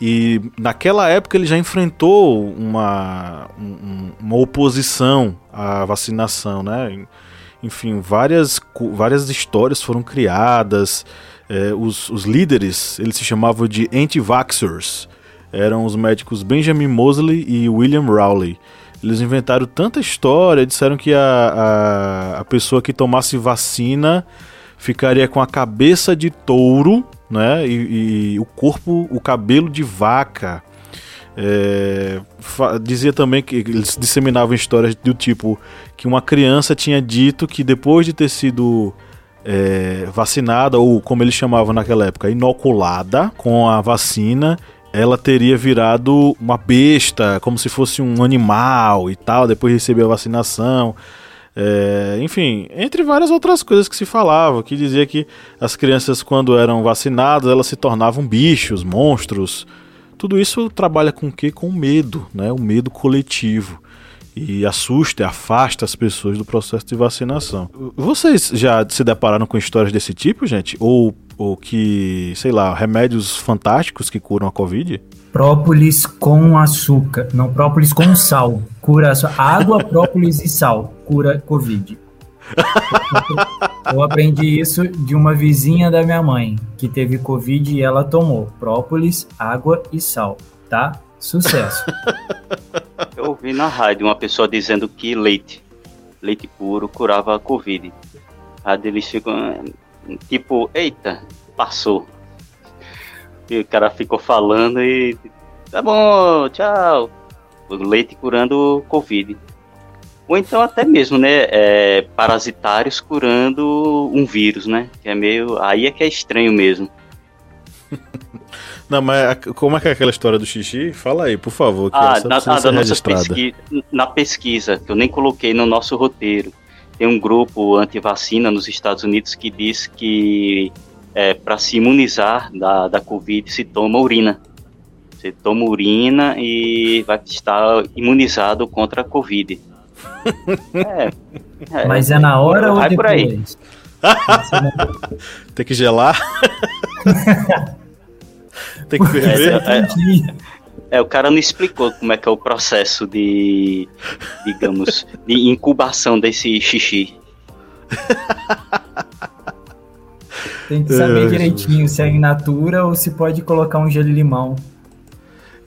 E naquela época ele já enfrentou uma, um, uma oposição à vacinação, né? Enfim, várias, várias histórias foram criadas. É, os, os líderes, eles se chamavam de anti-vaxxers. Eram os médicos Benjamin Mosley e William Rowley. Eles inventaram tanta história, disseram que a, a, a pessoa que tomasse vacina ficaria com a cabeça de touro, né? E, e o corpo, o cabelo de vaca. É, dizia também que eles disseminavam histórias do tipo que uma criança tinha dito que depois de ter sido é, vacinada, ou como eles chamavam naquela época, inoculada com a vacina, ela teria virado uma besta, como se fosse um animal e tal, depois de receber a vacinação. É, enfim, entre várias outras coisas que se falava, que dizia que as crianças, quando eram vacinadas, elas se tornavam bichos, monstros. Tudo isso trabalha com o quê? Com medo, né? o medo coletivo. E assusta e afasta as pessoas do processo de vacinação. Vocês já se depararam com histórias desse tipo, gente? Ou ou que, sei lá, remédios fantásticos que curam a Covid? Própolis com açúcar. Não, própolis com sal. Cura água, própolis e sal. Cura Covid. Eu aprendi isso de uma vizinha da minha mãe, que teve Covid e ela tomou própolis, água e sal, tá? Sucesso. Eu ouvi na rádio uma pessoa dizendo que leite, leite puro, curava a Covid. A eles ficam, tipo, eita, passou. E o cara ficou falando e. Tá bom, tchau. O leite curando Covid. Ou então até mesmo, né? É, parasitários curando um vírus, né? Que é meio. Aí é que é estranho mesmo. Não, mas como é que é aquela história do xixi? Fala aí, por favor. Ah, na, ah, da nossa pesqui na pesquisa, que eu nem coloquei no nosso roteiro tem um grupo anti-vacina nos Estados Unidos que diz que é, para se imunizar da, da Covid se toma urina. Você toma urina e vai estar imunizado contra a Covid. É, é, Mas é na hora ou depois? Tem que gelar? Tem que ferver? É, é, é, o cara não explicou como é que é o processo de, digamos, de incubação desse xixi. Tem que saber é, direitinho se é in natura ou se pode colocar um gelo e limão.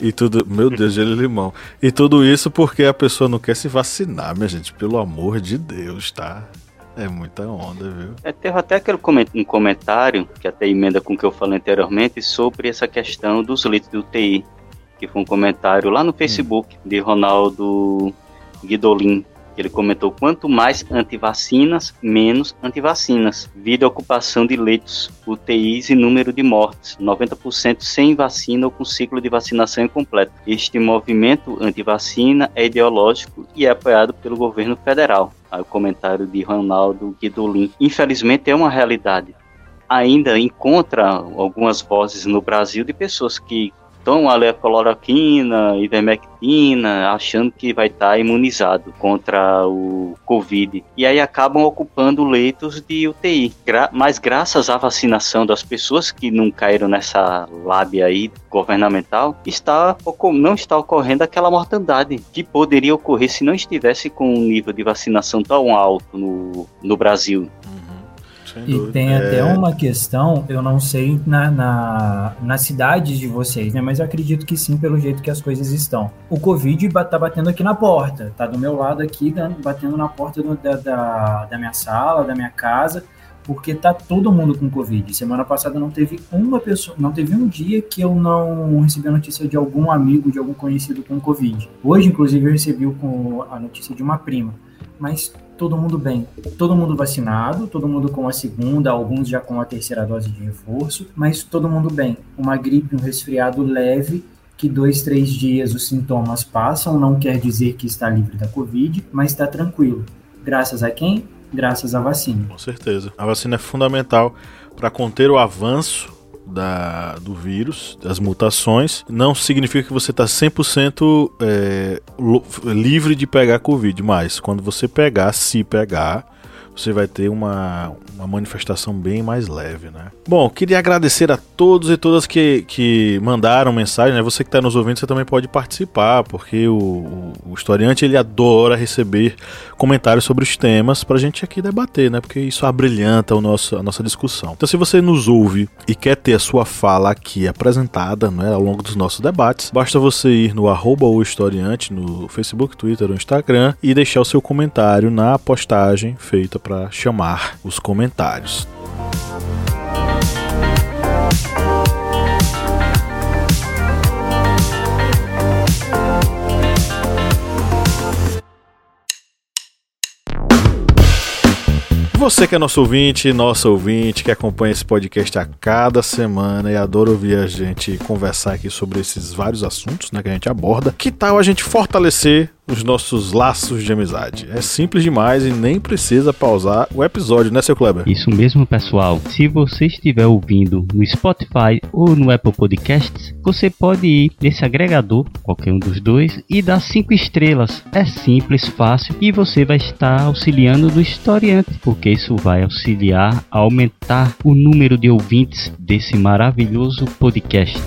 E tudo, meu Deus, gelo e limão. E tudo isso porque a pessoa não quer se vacinar, minha gente, pelo amor de Deus, tá? É muita onda, viu? É, teve até aquele um comentário, que até emenda com o que eu falei anteriormente, sobre essa questão dos litros de UTI que foi um comentário lá no Facebook de Ronaldo Guidolin. Ele comentou: quanto mais antivacinas, menos antivacinas. Vida ocupação de leitos, UTIs e número de mortes. 90% sem vacina ou com ciclo de vacinação incompleto. Este movimento antivacina é ideológico e é apoiado pelo governo federal. Aí o comentário de Ronaldo Guidolin. Infelizmente é uma realidade. Ainda encontra algumas vozes no Brasil de pessoas que tomam ali a cloroquina, ivermectina, achando que vai estar tá imunizado contra o Covid. E aí acabam ocupando leitos de UTI. Gra mas graças à vacinação das pessoas que não caíram nessa lábia aí governamental, está, não está ocorrendo aquela mortandade que poderia ocorrer se não estivesse com um nível de vacinação tão alto no, no Brasil. E tem até é... uma questão, eu não sei na, na, nas cidades de vocês, né? Mas eu acredito que sim, pelo jeito que as coisas estão. O Covid tá batendo aqui na porta, tá do meu lado aqui, batendo na porta do, da, da, da minha sala, da minha casa, porque tá todo mundo com Covid. Semana passada não teve uma pessoa, não teve um dia que eu não recebi a notícia de algum amigo, de algum conhecido com Covid. Hoje, inclusive, eu recebi a notícia de uma prima. Mas todo mundo bem. Todo mundo vacinado, todo mundo com a segunda, alguns já com a terceira dose de reforço, mas todo mundo bem. Uma gripe, um resfriado leve, que dois, três dias os sintomas passam, não quer dizer que está livre da Covid, mas está tranquilo. Graças a quem? Graças à vacina. Com certeza. A vacina é fundamental para conter o avanço da, do vírus, das mutações, não significa que você está 100% é, livre de pegar Covid, mas quando você pegar, se pegar, você vai ter uma, uma manifestação bem mais leve, né? Bom, queria agradecer a todos e todas que, que mandaram mensagem, né? Você que está nos ouvindo, você também pode participar, porque o, o, historiante ele adora receber comentários sobre os temas para a gente aqui debater, né? Porque isso abrilhanta o nosso, a nossa discussão. Então, se você nos ouve e quer ter a sua fala aqui apresentada, né, ao longo dos nossos debates, basta você ir no arroba o historiante no Facebook, Twitter ou Instagram e deixar o seu comentário na postagem feita para chamar os comentários. Você que é nosso ouvinte, nossa ouvinte, que acompanha esse podcast a cada semana e adora ouvir a gente conversar aqui sobre esses vários assuntos né, que a gente aborda, que tal a gente fortalecer os nossos laços de amizade. É simples demais e nem precisa pausar o episódio, né, seu Kleber? Isso mesmo, pessoal. Se você estiver ouvindo no Spotify ou no Apple Podcasts, você pode ir nesse agregador, qualquer um dos dois, e dar cinco estrelas. É simples, fácil e você vai estar auxiliando do historiante, porque isso vai auxiliar a aumentar o número de ouvintes desse maravilhoso podcast.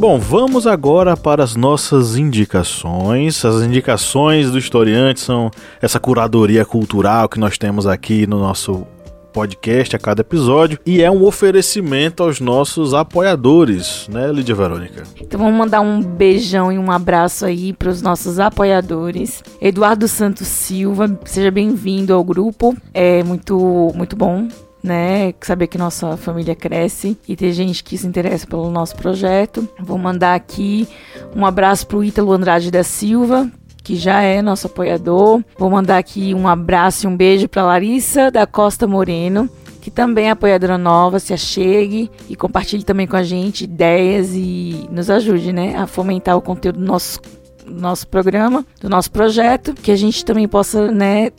Bom, vamos agora para as nossas indicações. As indicações do historiante são essa curadoria cultural que nós temos aqui no nosso podcast a cada episódio e é um oferecimento aos nossos apoiadores, né, Lídia Verônica? Então vamos mandar um beijão e um abraço aí para os nossos apoiadores. Eduardo Santos Silva, seja bem-vindo ao grupo. É muito muito bom né? Saber que nossa família cresce e ter gente que se interessa pelo nosso projeto. Vou mandar aqui um abraço pro Ítalo Andrade da Silva, que já é nosso apoiador. Vou mandar aqui um abraço e um beijo para Larissa da Costa Moreno, que também é apoiadora nova, se achegue e compartilhe também com a gente ideias e nos ajude, né, a fomentar o conteúdo do nosso nosso programa, do nosso projeto, que a gente também possa, né,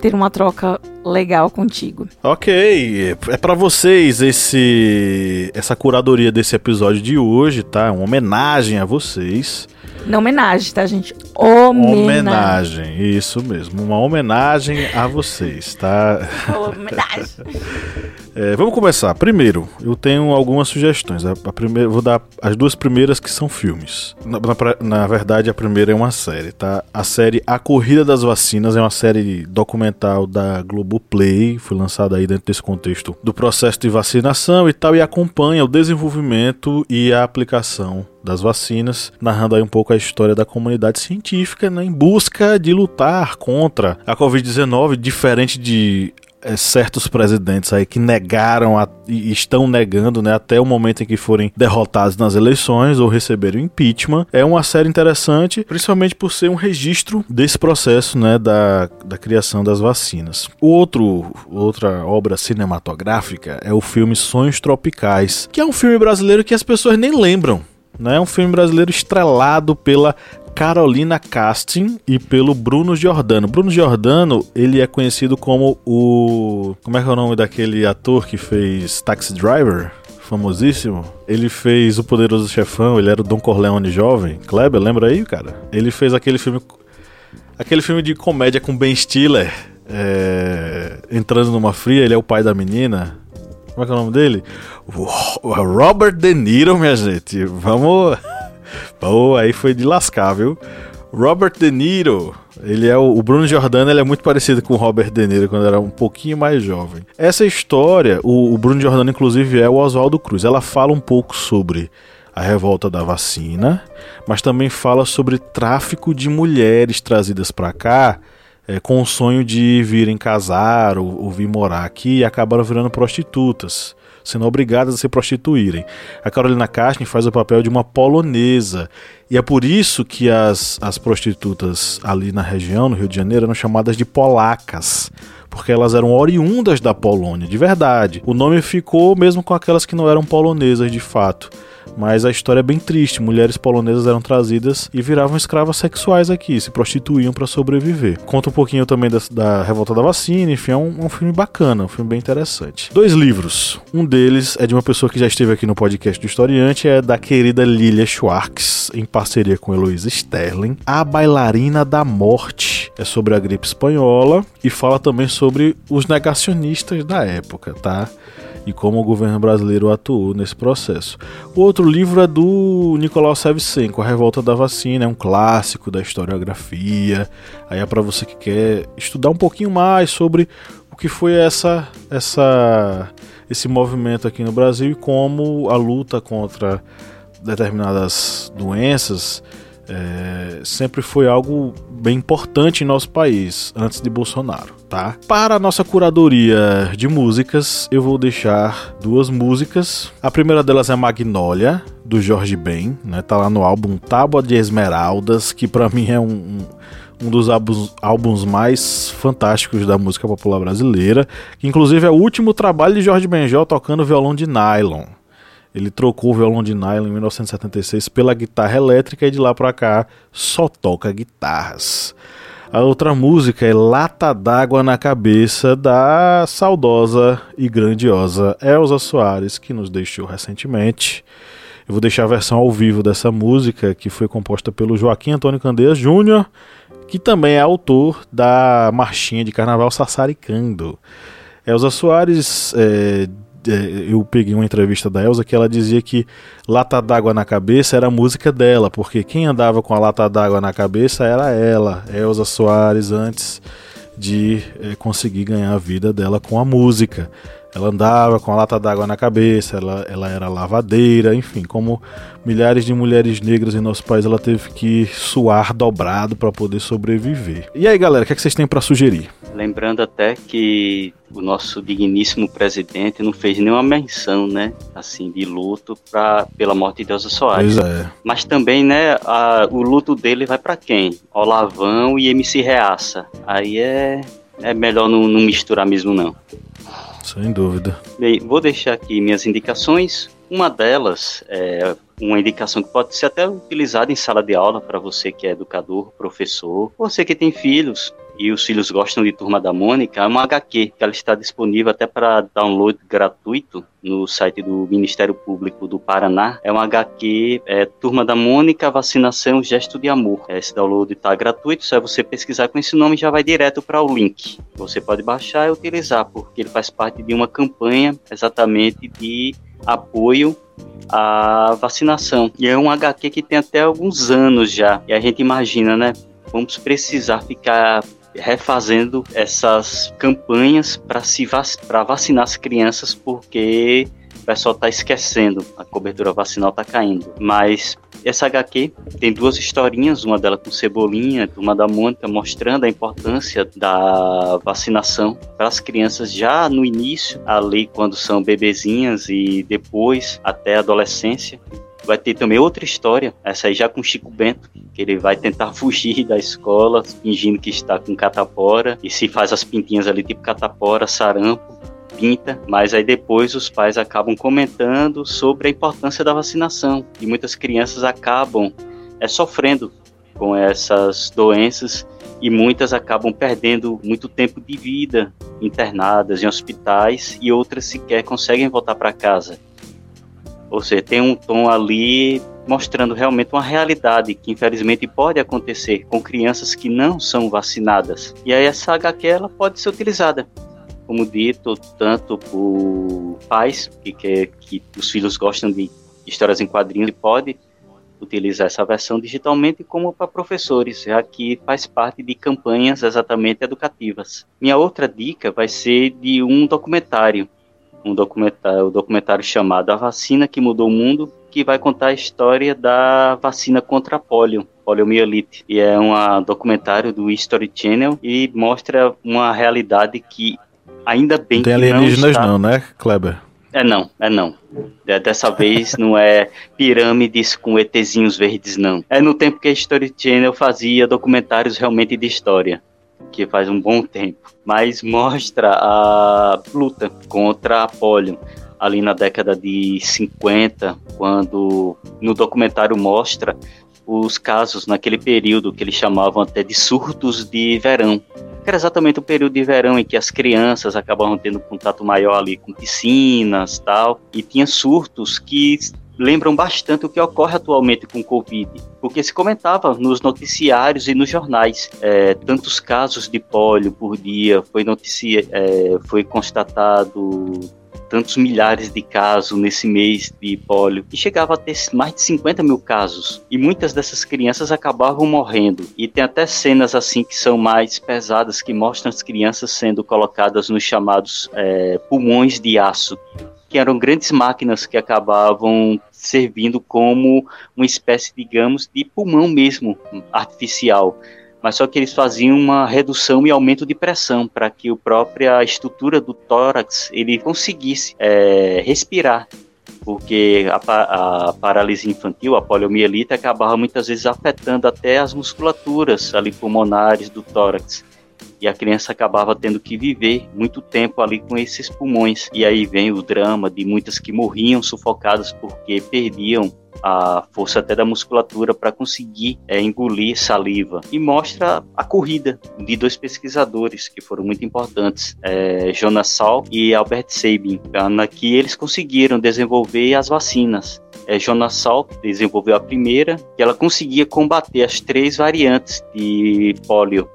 ter uma troca legal contigo. Ok, é para vocês esse essa curadoria desse episódio de hoje, tá? Uma homenagem a vocês. Não homenagem, tá, gente? Homenagem. Homenagem, isso mesmo. Uma homenagem a vocês, tá? Homenagem. é, vamos começar. Primeiro, eu tenho algumas sugestões. A, a primeira, vou dar as duas primeiras que são filmes. Na, na, na, verdade, a primeira é uma série, tá? A série A Corrida das Vacinas é uma série documental da Globoplay. Foi lançada aí dentro desse contexto do processo de vacinação e tal, e acompanha o desenvolvimento e a aplicação das vacinas, narrando aí um pouco a história da comunidade científica né, em busca de lutar contra a Covid-19, diferente de é, certos presidentes aí que negaram a, e estão negando, né, até o momento em que forem derrotados nas eleições ou receberam impeachment. É uma série interessante, principalmente por ser um registro desse processo, né, da, da criação das vacinas. Outro, outra obra cinematográfica é o filme Sonhos Tropicais, que é um filme brasileiro que as pessoas nem lembram. Né? É um filme brasileiro estrelado pela Carolina Casting e pelo Bruno Giordano. Bruno Giordano, ele é conhecido como o... Como é que é o nome daquele ator que fez Taxi Driver? famosíssimo. Ele fez O Poderoso Chefão, ele era o Don Corleone jovem. Kleber, lembra aí, cara? Ele fez aquele filme aquele filme de comédia com Ben Stiller, é... entrando numa fria, ele é o pai da menina. Como é que é o nome dele? Robert De Niro, minha gente. Vamos Pô, aí foi de lascar, viu? Robert De Niro, ele é o, o Bruno Giordano, ele é muito parecido com o Robert De Niro quando era um pouquinho mais jovem. Essa história, o, o Bruno Giordano inclusive é o Oswaldo Cruz. Ela fala um pouco sobre a revolta da vacina, mas também fala sobre tráfico de mulheres trazidas para cá é, com o sonho de virem casar ou, ou vir morar aqui e acabaram virando prostitutas sendo obrigadas a se prostituírem. A Carolina Casting faz o papel de uma polonesa. E é por isso que as, as prostitutas ali na região, no Rio de Janeiro, eram chamadas de polacas. Porque elas eram oriundas da Polônia, de verdade. O nome ficou mesmo com aquelas que não eram polonesas de fato. Mas a história é bem triste. Mulheres polonesas eram trazidas e viravam escravas sexuais aqui, se prostituíam para sobreviver. Conta um pouquinho também da, da Revolta da Vacina, enfim, é um, um, filme bacana, um filme bem interessante. Dois livros. Um deles é de uma pessoa que já esteve aqui no podcast do Historiante, é da querida Lilia Schwartz, em parceria com Heloísa Sterling. A Bailarina da Morte. É sobre a gripe espanhola e fala também sobre os negacionistas da época, tá? E como o governo brasileiro atuou nesse processo. O outro livro é do Nicolau Sevchenko, A Revolta da Vacina, é um clássico da historiografia. Aí é para você que quer estudar um pouquinho mais sobre o que foi essa essa esse movimento aqui no Brasil e como a luta contra determinadas doenças é, sempre foi algo bem importante em nosso país, antes de Bolsonaro, tá? Para a nossa curadoria de músicas, eu vou deixar duas músicas. A primeira delas é Magnólia, do Jorge Ben, né? Tá lá no álbum Tábua de Esmeraldas, que para mim é um, um um dos álbuns, álbuns, mais fantásticos da música popular brasileira, que inclusive é o último trabalho de Jorge Benjol tocando violão de nylon. Ele trocou o violão de nylon em 1976 pela guitarra elétrica e de lá para cá só toca guitarras. A outra música é Lata d'Água na Cabeça, da saudosa e grandiosa Elza Soares, que nos deixou recentemente. Eu vou deixar a versão ao vivo dessa música, que foi composta pelo Joaquim Antônio Candeias Júnior, que também é autor da marchinha de carnaval Sassaricando. Elza Soares é, eu peguei uma entrevista da Elsa que ela dizia que lata d'água na cabeça era a música dela, porque quem andava com a lata d'água na cabeça era ela, Elsa Soares, antes de é, conseguir ganhar a vida dela com a música. Ela andava com a lata d'água na cabeça, ela, ela era lavadeira, enfim, como milhares de mulheres negras em nosso país, ela teve que suar dobrado para poder sobreviver. E aí, galera, o que, é que vocês têm para sugerir? Lembrando até que o nosso digníssimo presidente não fez nenhuma menção, né, assim, de luto pra, pela morte de Elza Soares. Pois é. Mas também, né, a, o luto dele vai para quem? Olavão e MC Reaça. Aí é, é melhor não, não misturar mesmo, não. Sem dúvida. Bem, vou deixar aqui minhas indicações. Uma delas é uma indicação que pode ser até utilizada em sala de aula para você que é educador, professor, você que tem filhos e os filhos gostam de Turma da Mônica, é uma HQ que ela está disponível até para download gratuito no site do Ministério Público do Paraná. É uma HQ é, Turma da Mônica, Vacinação, Gesto de Amor. Esse download está gratuito, só é você pesquisar com esse nome já vai direto para o link. Você pode baixar e utilizar, porque ele faz parte de uma campanha exatamente de apoio à vacinação. E é um HQ que tem até alguns anos já. E a gente imagina, né? Vamos precisar ficar refazendo essas campanhas para vac vacinar as crianças porque o pessoal está esquecendo, a cobertura vacinal está caindo. Mas essa HQ tem duas historinhas, uma dela com Cebolinha, uma da Mônica, mostrando a importância da vacinação para as crianças já no início, ali quando são bebezinhas e depois até a adolescência. Vai ter também outra história, essa aí já com Chico Bento, que ele vai tentar fugir da escola, fingindo que está com catapora, e se faz as pintinhas ali, tipo catapora, sarampo, pinta, mas aí depois os pais acabam comentando sobre a importância da vacinação, e muitas crianças acabam é, sofrendo com essas doenças e muitas acabam perdendo muito tempo de vida internadas em hospitais e outras sequer conseguem voltar para casa. Ou seja, tem um tom ali mostrando realmente uma realidade que infelizmente pode acontecer com crianças que não são vacinadas. E aí essa HQ ela pode ser utilizada, como dito, tanto por pais que, que, os filhos gostam de histórias em quadrinhos e pode utilizar essa versão digitalmente, como para professores, já que faz parte de campanhas exatamente educativas. Minha outra dica vai ser de um documentário um documentário, um documentário chamado A Vacina que Mudou o Mundo, que vai contar a história da vacina contra a polio, poliomielite. E é um documentário do History Channel e mostra uma realidade que ainda bem não tem que alienígenas não, está... não, né, Kleber? É não, é não. Dessa vez não é pirâmides com ETzinhos verdes, não. É no tempo que a History Channel fazia documentários realmente de história que faz um bom tempo, mas mostra a luta contra a polio ali na década de 50, quando no documentário mostra os casos naquele período que eles chamavam até de surtos de verão. Que era exatamente o período de verão em que as crianças acabavam tendo contato maior ali com piscinas tal, e tinha surtos que lembram bastante o que ocorre atualmente com o Covid, porque se comentava nos noticiários e nos jornais é, tantos casos de pólio por dia, foi noticia, é, foi constatado tantos milhares de casos nesse mês de pólio, e chegava a ter mais de 50 mil casos, e muitas dessas crianças acabavam morrendo. E tem até cenas assim que são mais pesadas, que mostram as crianças sendo colocadas nos chamados é, pulmões de aço, que eram grandes máquinas que acabavam servindo como uma espécie, digamos, de pulmão mesmo artificial. Mas só que eles faziam uma redução e aumento de pressão para que a própria estrutura do tórax ele conseguisse é, respirar. Porque a, a, paralisia infantil, a poliomielite, acabava muitas vezes afetando até as musculaturas ali pulmonares do tórax e a criança acabava tendo que viver muito tempo ali com esses pulmões. E aí vem o drama de muitas que morriam sufocadas porque perdiam a força até da musculatura para conseguir é, engolir saliva. E mostra a corrida de dois pesquisadores que foram muito importantes, é, Jonas Salk e Albert Sabin, na que eles conseguiram desenvolver as vacinas. É, Jonas Salk desenvolveu a primeira, que ela conseguia combater as três variantes de pólio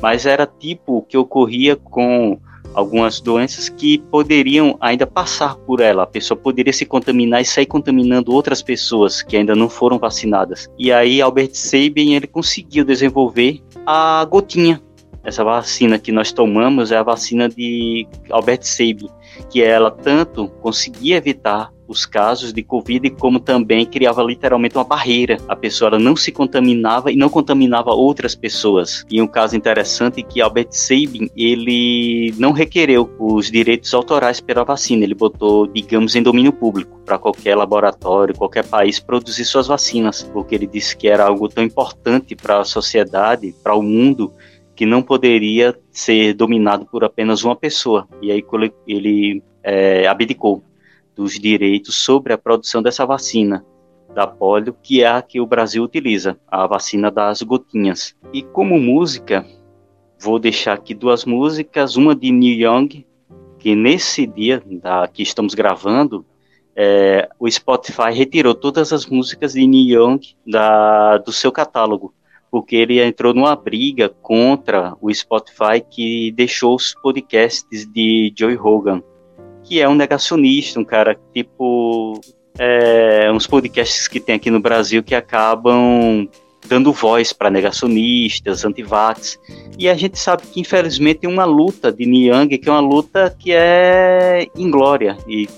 mas era tipo o que ocorria com algumas doenças que poderiam ainda passar por ela. A pessoa poderia se contaminar e sair contaminando outras pessoas que ainda não foram vacinadas. E aí Albert Sabin ele conseguiu desenvolver a gotinha. Essa vacina que nós tomamos é a vacina de Albert Sabin, que ela tanto conseguia evitar os casos de Covid, como também criava literalmente uma barreira. A pessoa não se contaminava e não contaminava outras pessoas. E um caso interessante é que Albert Sabin, ele não requereu os direitos autorais pela vacina, ele botou, digamos, em domínio público para qualquer laboratório, qualquer país produzir suas vacinas, porque ele disse que era algo tão importante para a sociedade, para o mundo, que não poderia ser dominado por apenas uma pessoa. E aí ele é, abdicou dos direitos sobre a produção dessa vacina da polio, que é a que o Brasil utiliza, a vacina das gotinhas. E como música, vou deixar aqui duas músicas, uma de Neil Young, que nesse dia da, que estamos gravando, é, o Spotify retirou todas as músicas de Neil Young da, do seu catálogo, porque ele entrou numa briga contra o Spotify que deixou os podcasts de Joey Rogan que é um negacionista, um cara tipo é, uns podcasts que tem aqui no Brasil que acabam dando voz para negacionistas, antivax. E a gente sabe que infelizmente tem uma luta de Niang que é uma luta que é inglória e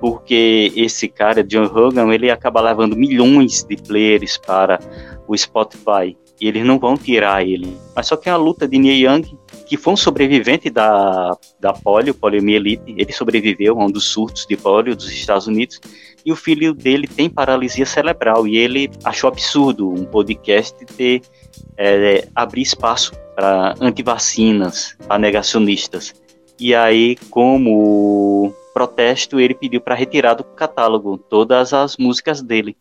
porque esse cara, John Hogan, ele acaba levando milhões de players para o Spotify e eles não vão tirar ele. Mas só que é a luta de Young, que foi um sobrevivente da, da polio, poliomielite, ele sobreviveu a um dos surtos de polio dos Estados Unidos, e o filho dele tem paralisia cerebral, e ele achou absurdo um podcast ter, é, abrir espaço para antivacinas, para negacionistas. E aí, como protesto, ele pediu para retirar do catálogo todas as músicas dele,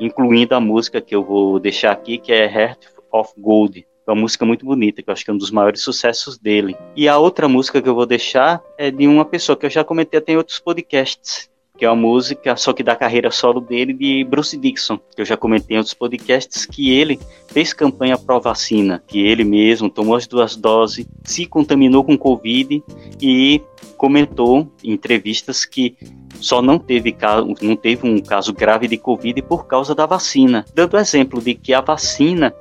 incluindo a música que eu vou deixar aqui, que é Heart of Gold. Uma música muito bonita, que eu acho que é um dos maiores sucessos dele. E a outra música que eu vou deixar é de uma pessoa que eu já comentei até em outros podcasts, que é uma música, só que da carreira solo dele, de Bruce Dixon, que eu já comentei em outros podcasts, que ele fez campanha pró-vacina, que ele mesmo tomou as duas doses, se contaminou com Covid e comentou em entrevistas que só não teve, caso, não teve um caso grave de Covid por causa da vacina, dando exemplo de que a vacina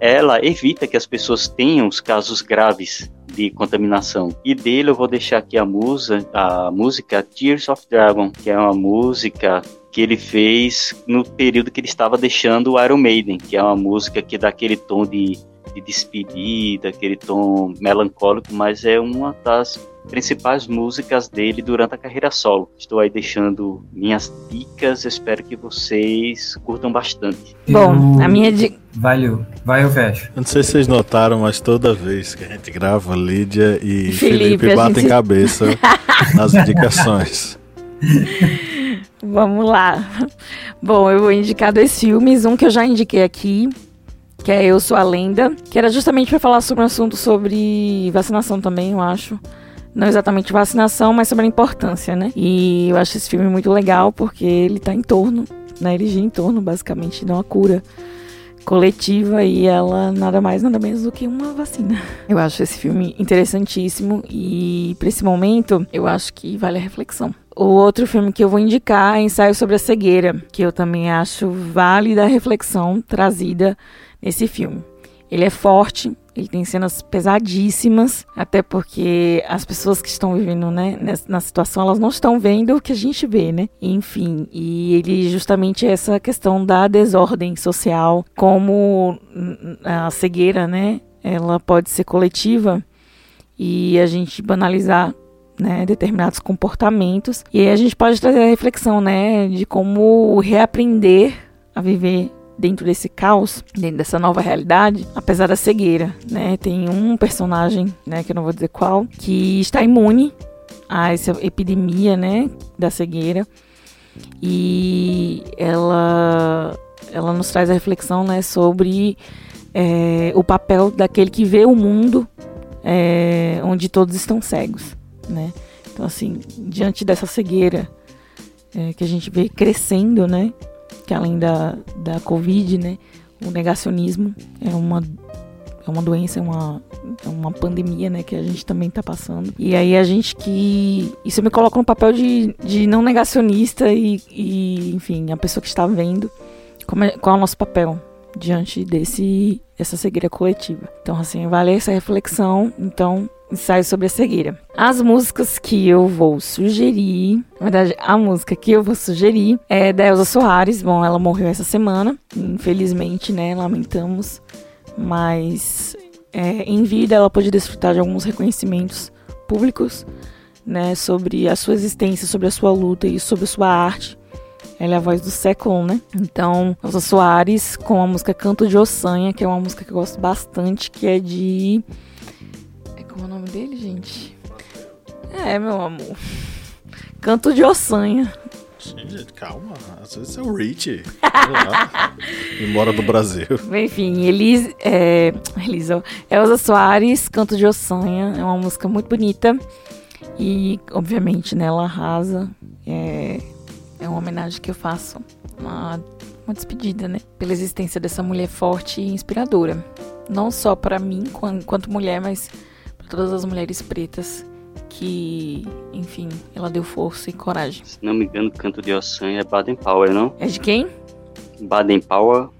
ela evita que as pessoas tenham os casos graves de contaminação. E dele eu vou deixar aqui a, musa, a música Tears of Dragon, que é uma música que ele fez no período que ele estava deixando o Iron Maiden, que é uma música que dá aquele tom de, de despedida, aquele tom melancólico, mas é uma das principais músicas dele durante a carreira solo. Estou aí deixando minhas dicas, espero que vocês curtam bastante. Bom, a minha dica. Valeu, vai eu fecho. Eu não sei se vocês notaram, mas toda vez que a gente grava, Lídia e Felipe, Felipe, batem gente- cabeça nas indicações. Vamos lá. Bom, eu vou indicar dois filmes. Um que eu já indiquei aqui, que é Eu Sou a Lenda, que era justamente para falar sobre um assunto sobre vacinação também, eu acho. Não exatamente vacinação, mas sobre a importância, né? E eu acho esse filme muito legal porque ele tá em torno, né? Ele gira em torno, basicamente, de uma cura coletiva e ela nada mais, nada menos do que uma vacina. Eu acho esse filme interessantíssimo e, para esse momento, eu acho que vale a reflexão. O outro filme que eu vou indicar é Ensaio sobre a Cegueira, que eu também acho válida a reflexão trazida nesse filme. Ele é forte, ele tem cenas pesadíssimas, até porque as pessoas que estão vivendo né, na situação, elas não estão vendo o que a gente vê, né? Enfim, e ele justamente é essa questão da desordem social, como a cegueira, né? Ela pode ser coletiva e a gente banalizar né, determinados comportamentos. E aí a gente pode trazer a reflexão, né, de como reaprender a viver dentro desse caos, dentro dessa nova realidade, apesar da cegueira, né? Tem um personagem, né, que eu não vou dizer qual, que está imune a essa epidemia, né, da cegueira. E ela ela nos traz a reflexão, né, sobre é, o papel daquele que vê o mundo é, onde todos estão cegos, né? Então, assim, diante dessa cegueira é, que a gente vê crescendo, né? Que além da, da Covid, né? O negacionismo é uma, é uma doença, é uma, é uma pandemia, né? Que a gente também tá passando. E aí a gente que... Isso me coloca no papel de, de não negacionista e, e, enfim, a pessoa que está vendo como é- qual é o nosso papel diante desse dessa cegueira coletiva. Então, assim, vale essa reflexão. Então, ensaio sobre a cegueira. As músicas que eu vou sugerir, na verdade, a música que eu vou sugerir é da Elza Soares. Bom, ela morreu essa semana, infelizmente, né? Lamentamos. Mas é, em vida ela pôde desfrutar de alguns reconhecimentos públicos, né? Sobre a sua existência, sobre a sua luta e sobre a sua arte. Ela é a voz do século, né? Então, Elza Soares com a música Canto de Ossanha, que é uma música que eu gosto bastante, que é de. Como é o nome dele, gente? É, meu amor. Canto de Ossanha. Gente, calma. Às vezes é o Rich. Embora do Brasil. Enfim, Elis, é, Elisa, Elza Soares, Canto de Ossanha, é uma música muito bonita e, obviamente, né, ela arrasa. É, é uma homenagem que eu faço, uma, uma despedida, né, pela existência dessa mulher forte e inspiradora. Não só para mim, quan- enquanto mulher, mas todas as mulheres pretas que, enfim, ela deu força e coragem. Se não me engano, Canto de Ossanha é Baden Powell, não? É de quem? Baden Powell.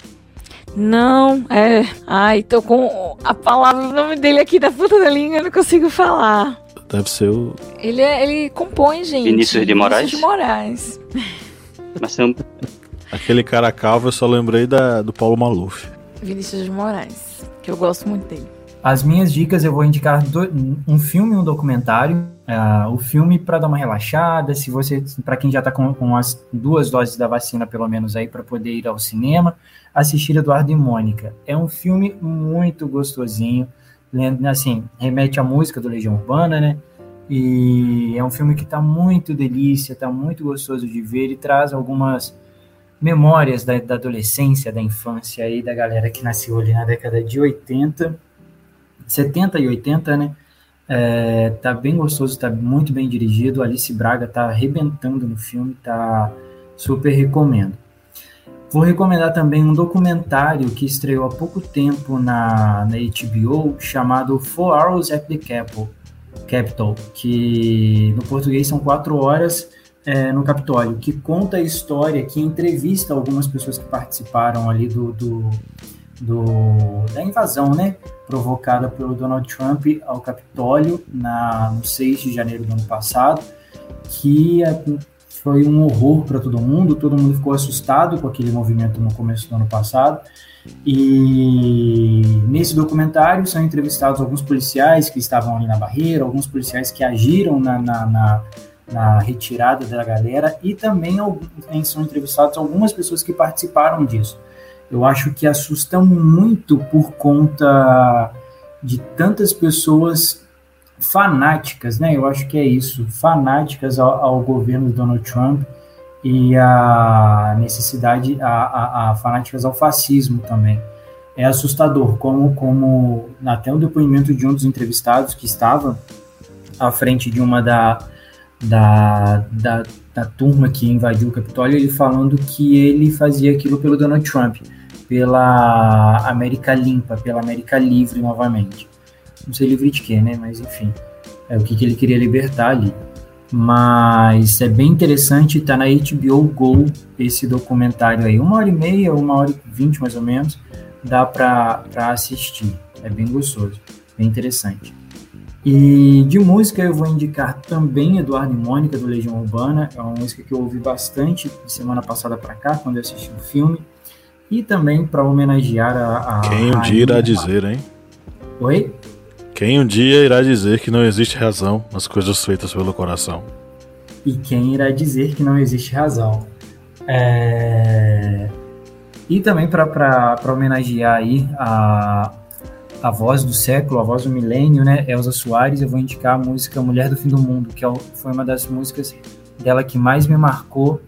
Não, é. Ai, tô com a palavra, o nome dele aqui da puta da língua, eu não consigo falar. Deve ser o. Ele, é, ele compõe, gente. Vinícius de Moraes? Vinícius de Moraes. Mas um, Aquele cara calvo, eu só lembrei da, do Paulo Maluf. Vinícius de Moraes. Que eu gosto muito dele. As minhas dicas eu vou indicar do- um filme e um documentário. Ah, o filme para dar uma relaxada, se você, para quem já está com, com as duas doses da vacina pelo menos aí para poder ir ao cinema, assistir Eduardo e Mônica. É um filme muito gostosinho, assim remete à música do Legião Urbana, né? E é um filme que está muito delícia, está muito gostoso de ver e traz algumas memórias da, da adolescência, da infância aí da galera que nasceu ali na década de 80 70 e 80, né? É, tá bem gostoso, tá muito bem dirigido. Alice Braga tá arrebentando no filme, tá super recomendo. Vou recomendar também um documentário que estreou há pouco tempo na, na HBO chamado Four Hours at the Capitol, Capitol que no português são quatro horas é, no Capitólio, que conta a história, que entrevista algumas pessoas que participaram ali do, do, do- da invasão, né? Provocada pelo Donald Trump ao Capitólio na, no 6 de janeiro do ano passado, que é, foi um horror para todo mundo, todo mundo ficou assustado com aquele movimento no começo do ano passado. E nesse documentário são entrevistados alguns policiais que estavam ali na barreira, alguns policiais que agiram na, na, na- na retirada da galera e também são entrevistados algumas pessoas que participaram disso. Eu acho que assusta muito por conta de tantas pessoas fanáticas, né? Eu acho que é isso, fanáticas ao, ao governo do Donald Trump e a necessidade, a, a, a fanáticas ao fascismo também. É assustador como, como até o depoimento de um dos entrevistados que estava à frente de uma da, da, da, da turma que invadiu o Capitólio, ele falando que ele fazia aquilo pelo Donald Trump, pela América limpa, pela América livre novamente. Não sei livre de quê, né? Mas enfim, é o que, que ele queria libertar ali. Mas é bem interessante, tá na HBO Go esse documentário aí. Uma hora e meia, uma hora e vinte mais ou menos, dá pra assistir. É bem gostoso, bem interessante. E de música eu vou indicar também Eduardo e Mônica, do Legião Urbana. É uma música que eu ouvi bastante de semana passada para cá, quando eu assisti o filme. E também para homenagear a. a Quem um dia irá dizer, hein? Oi? Quem um dia irá dizer que não existe razão nas coisas feitas pelo coração? E quem irá dizer que não existe razão? É, E também para homenagear aí a, a voz do século, a voz do milênio, né? Elza Soares, eu vou indicar a música Mulher do Fim do Mundo, que é foi uma das músicas dela que mais me marcou,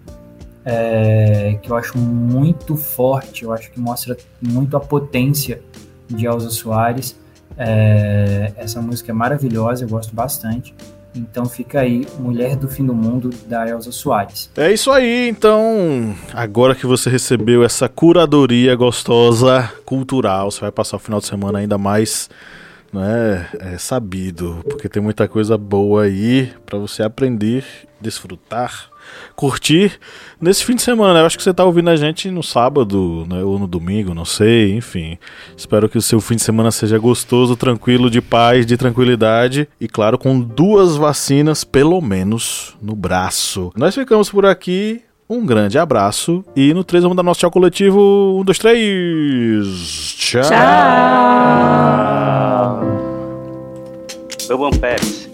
é, que eu acho muito forte, eu acho que mostra muito a potência de Elza Soares. É, essa música é maravilhosa, eu gosto bastante. Então fica aí, Mulher do Fim do Mundo, da Elza Soares. É isso aí, então. Agora que você recebeu essa curadoria gostosa, cultural, você vai passar o final de semana ainda mais né, é, sabido, porque tem muita coisa boa aí pra você aprender, desfrutar, curtir nesse fim de semana. Eu acho que você tá ouvindo a gente no sábado, né, ou no domingo, não sei, enfim. Espero que o seu fim de semana seja gostoso, tranquilo, de paz, de tranquilidade e, claro, com duas vacinas pelo menos no braço. Nós ficamos por aqui. Um grande abraço e no 3 vamos dar nosso tchau coletivo. Um, dois, três. Tchau. Tchau. Bourbon Pérez.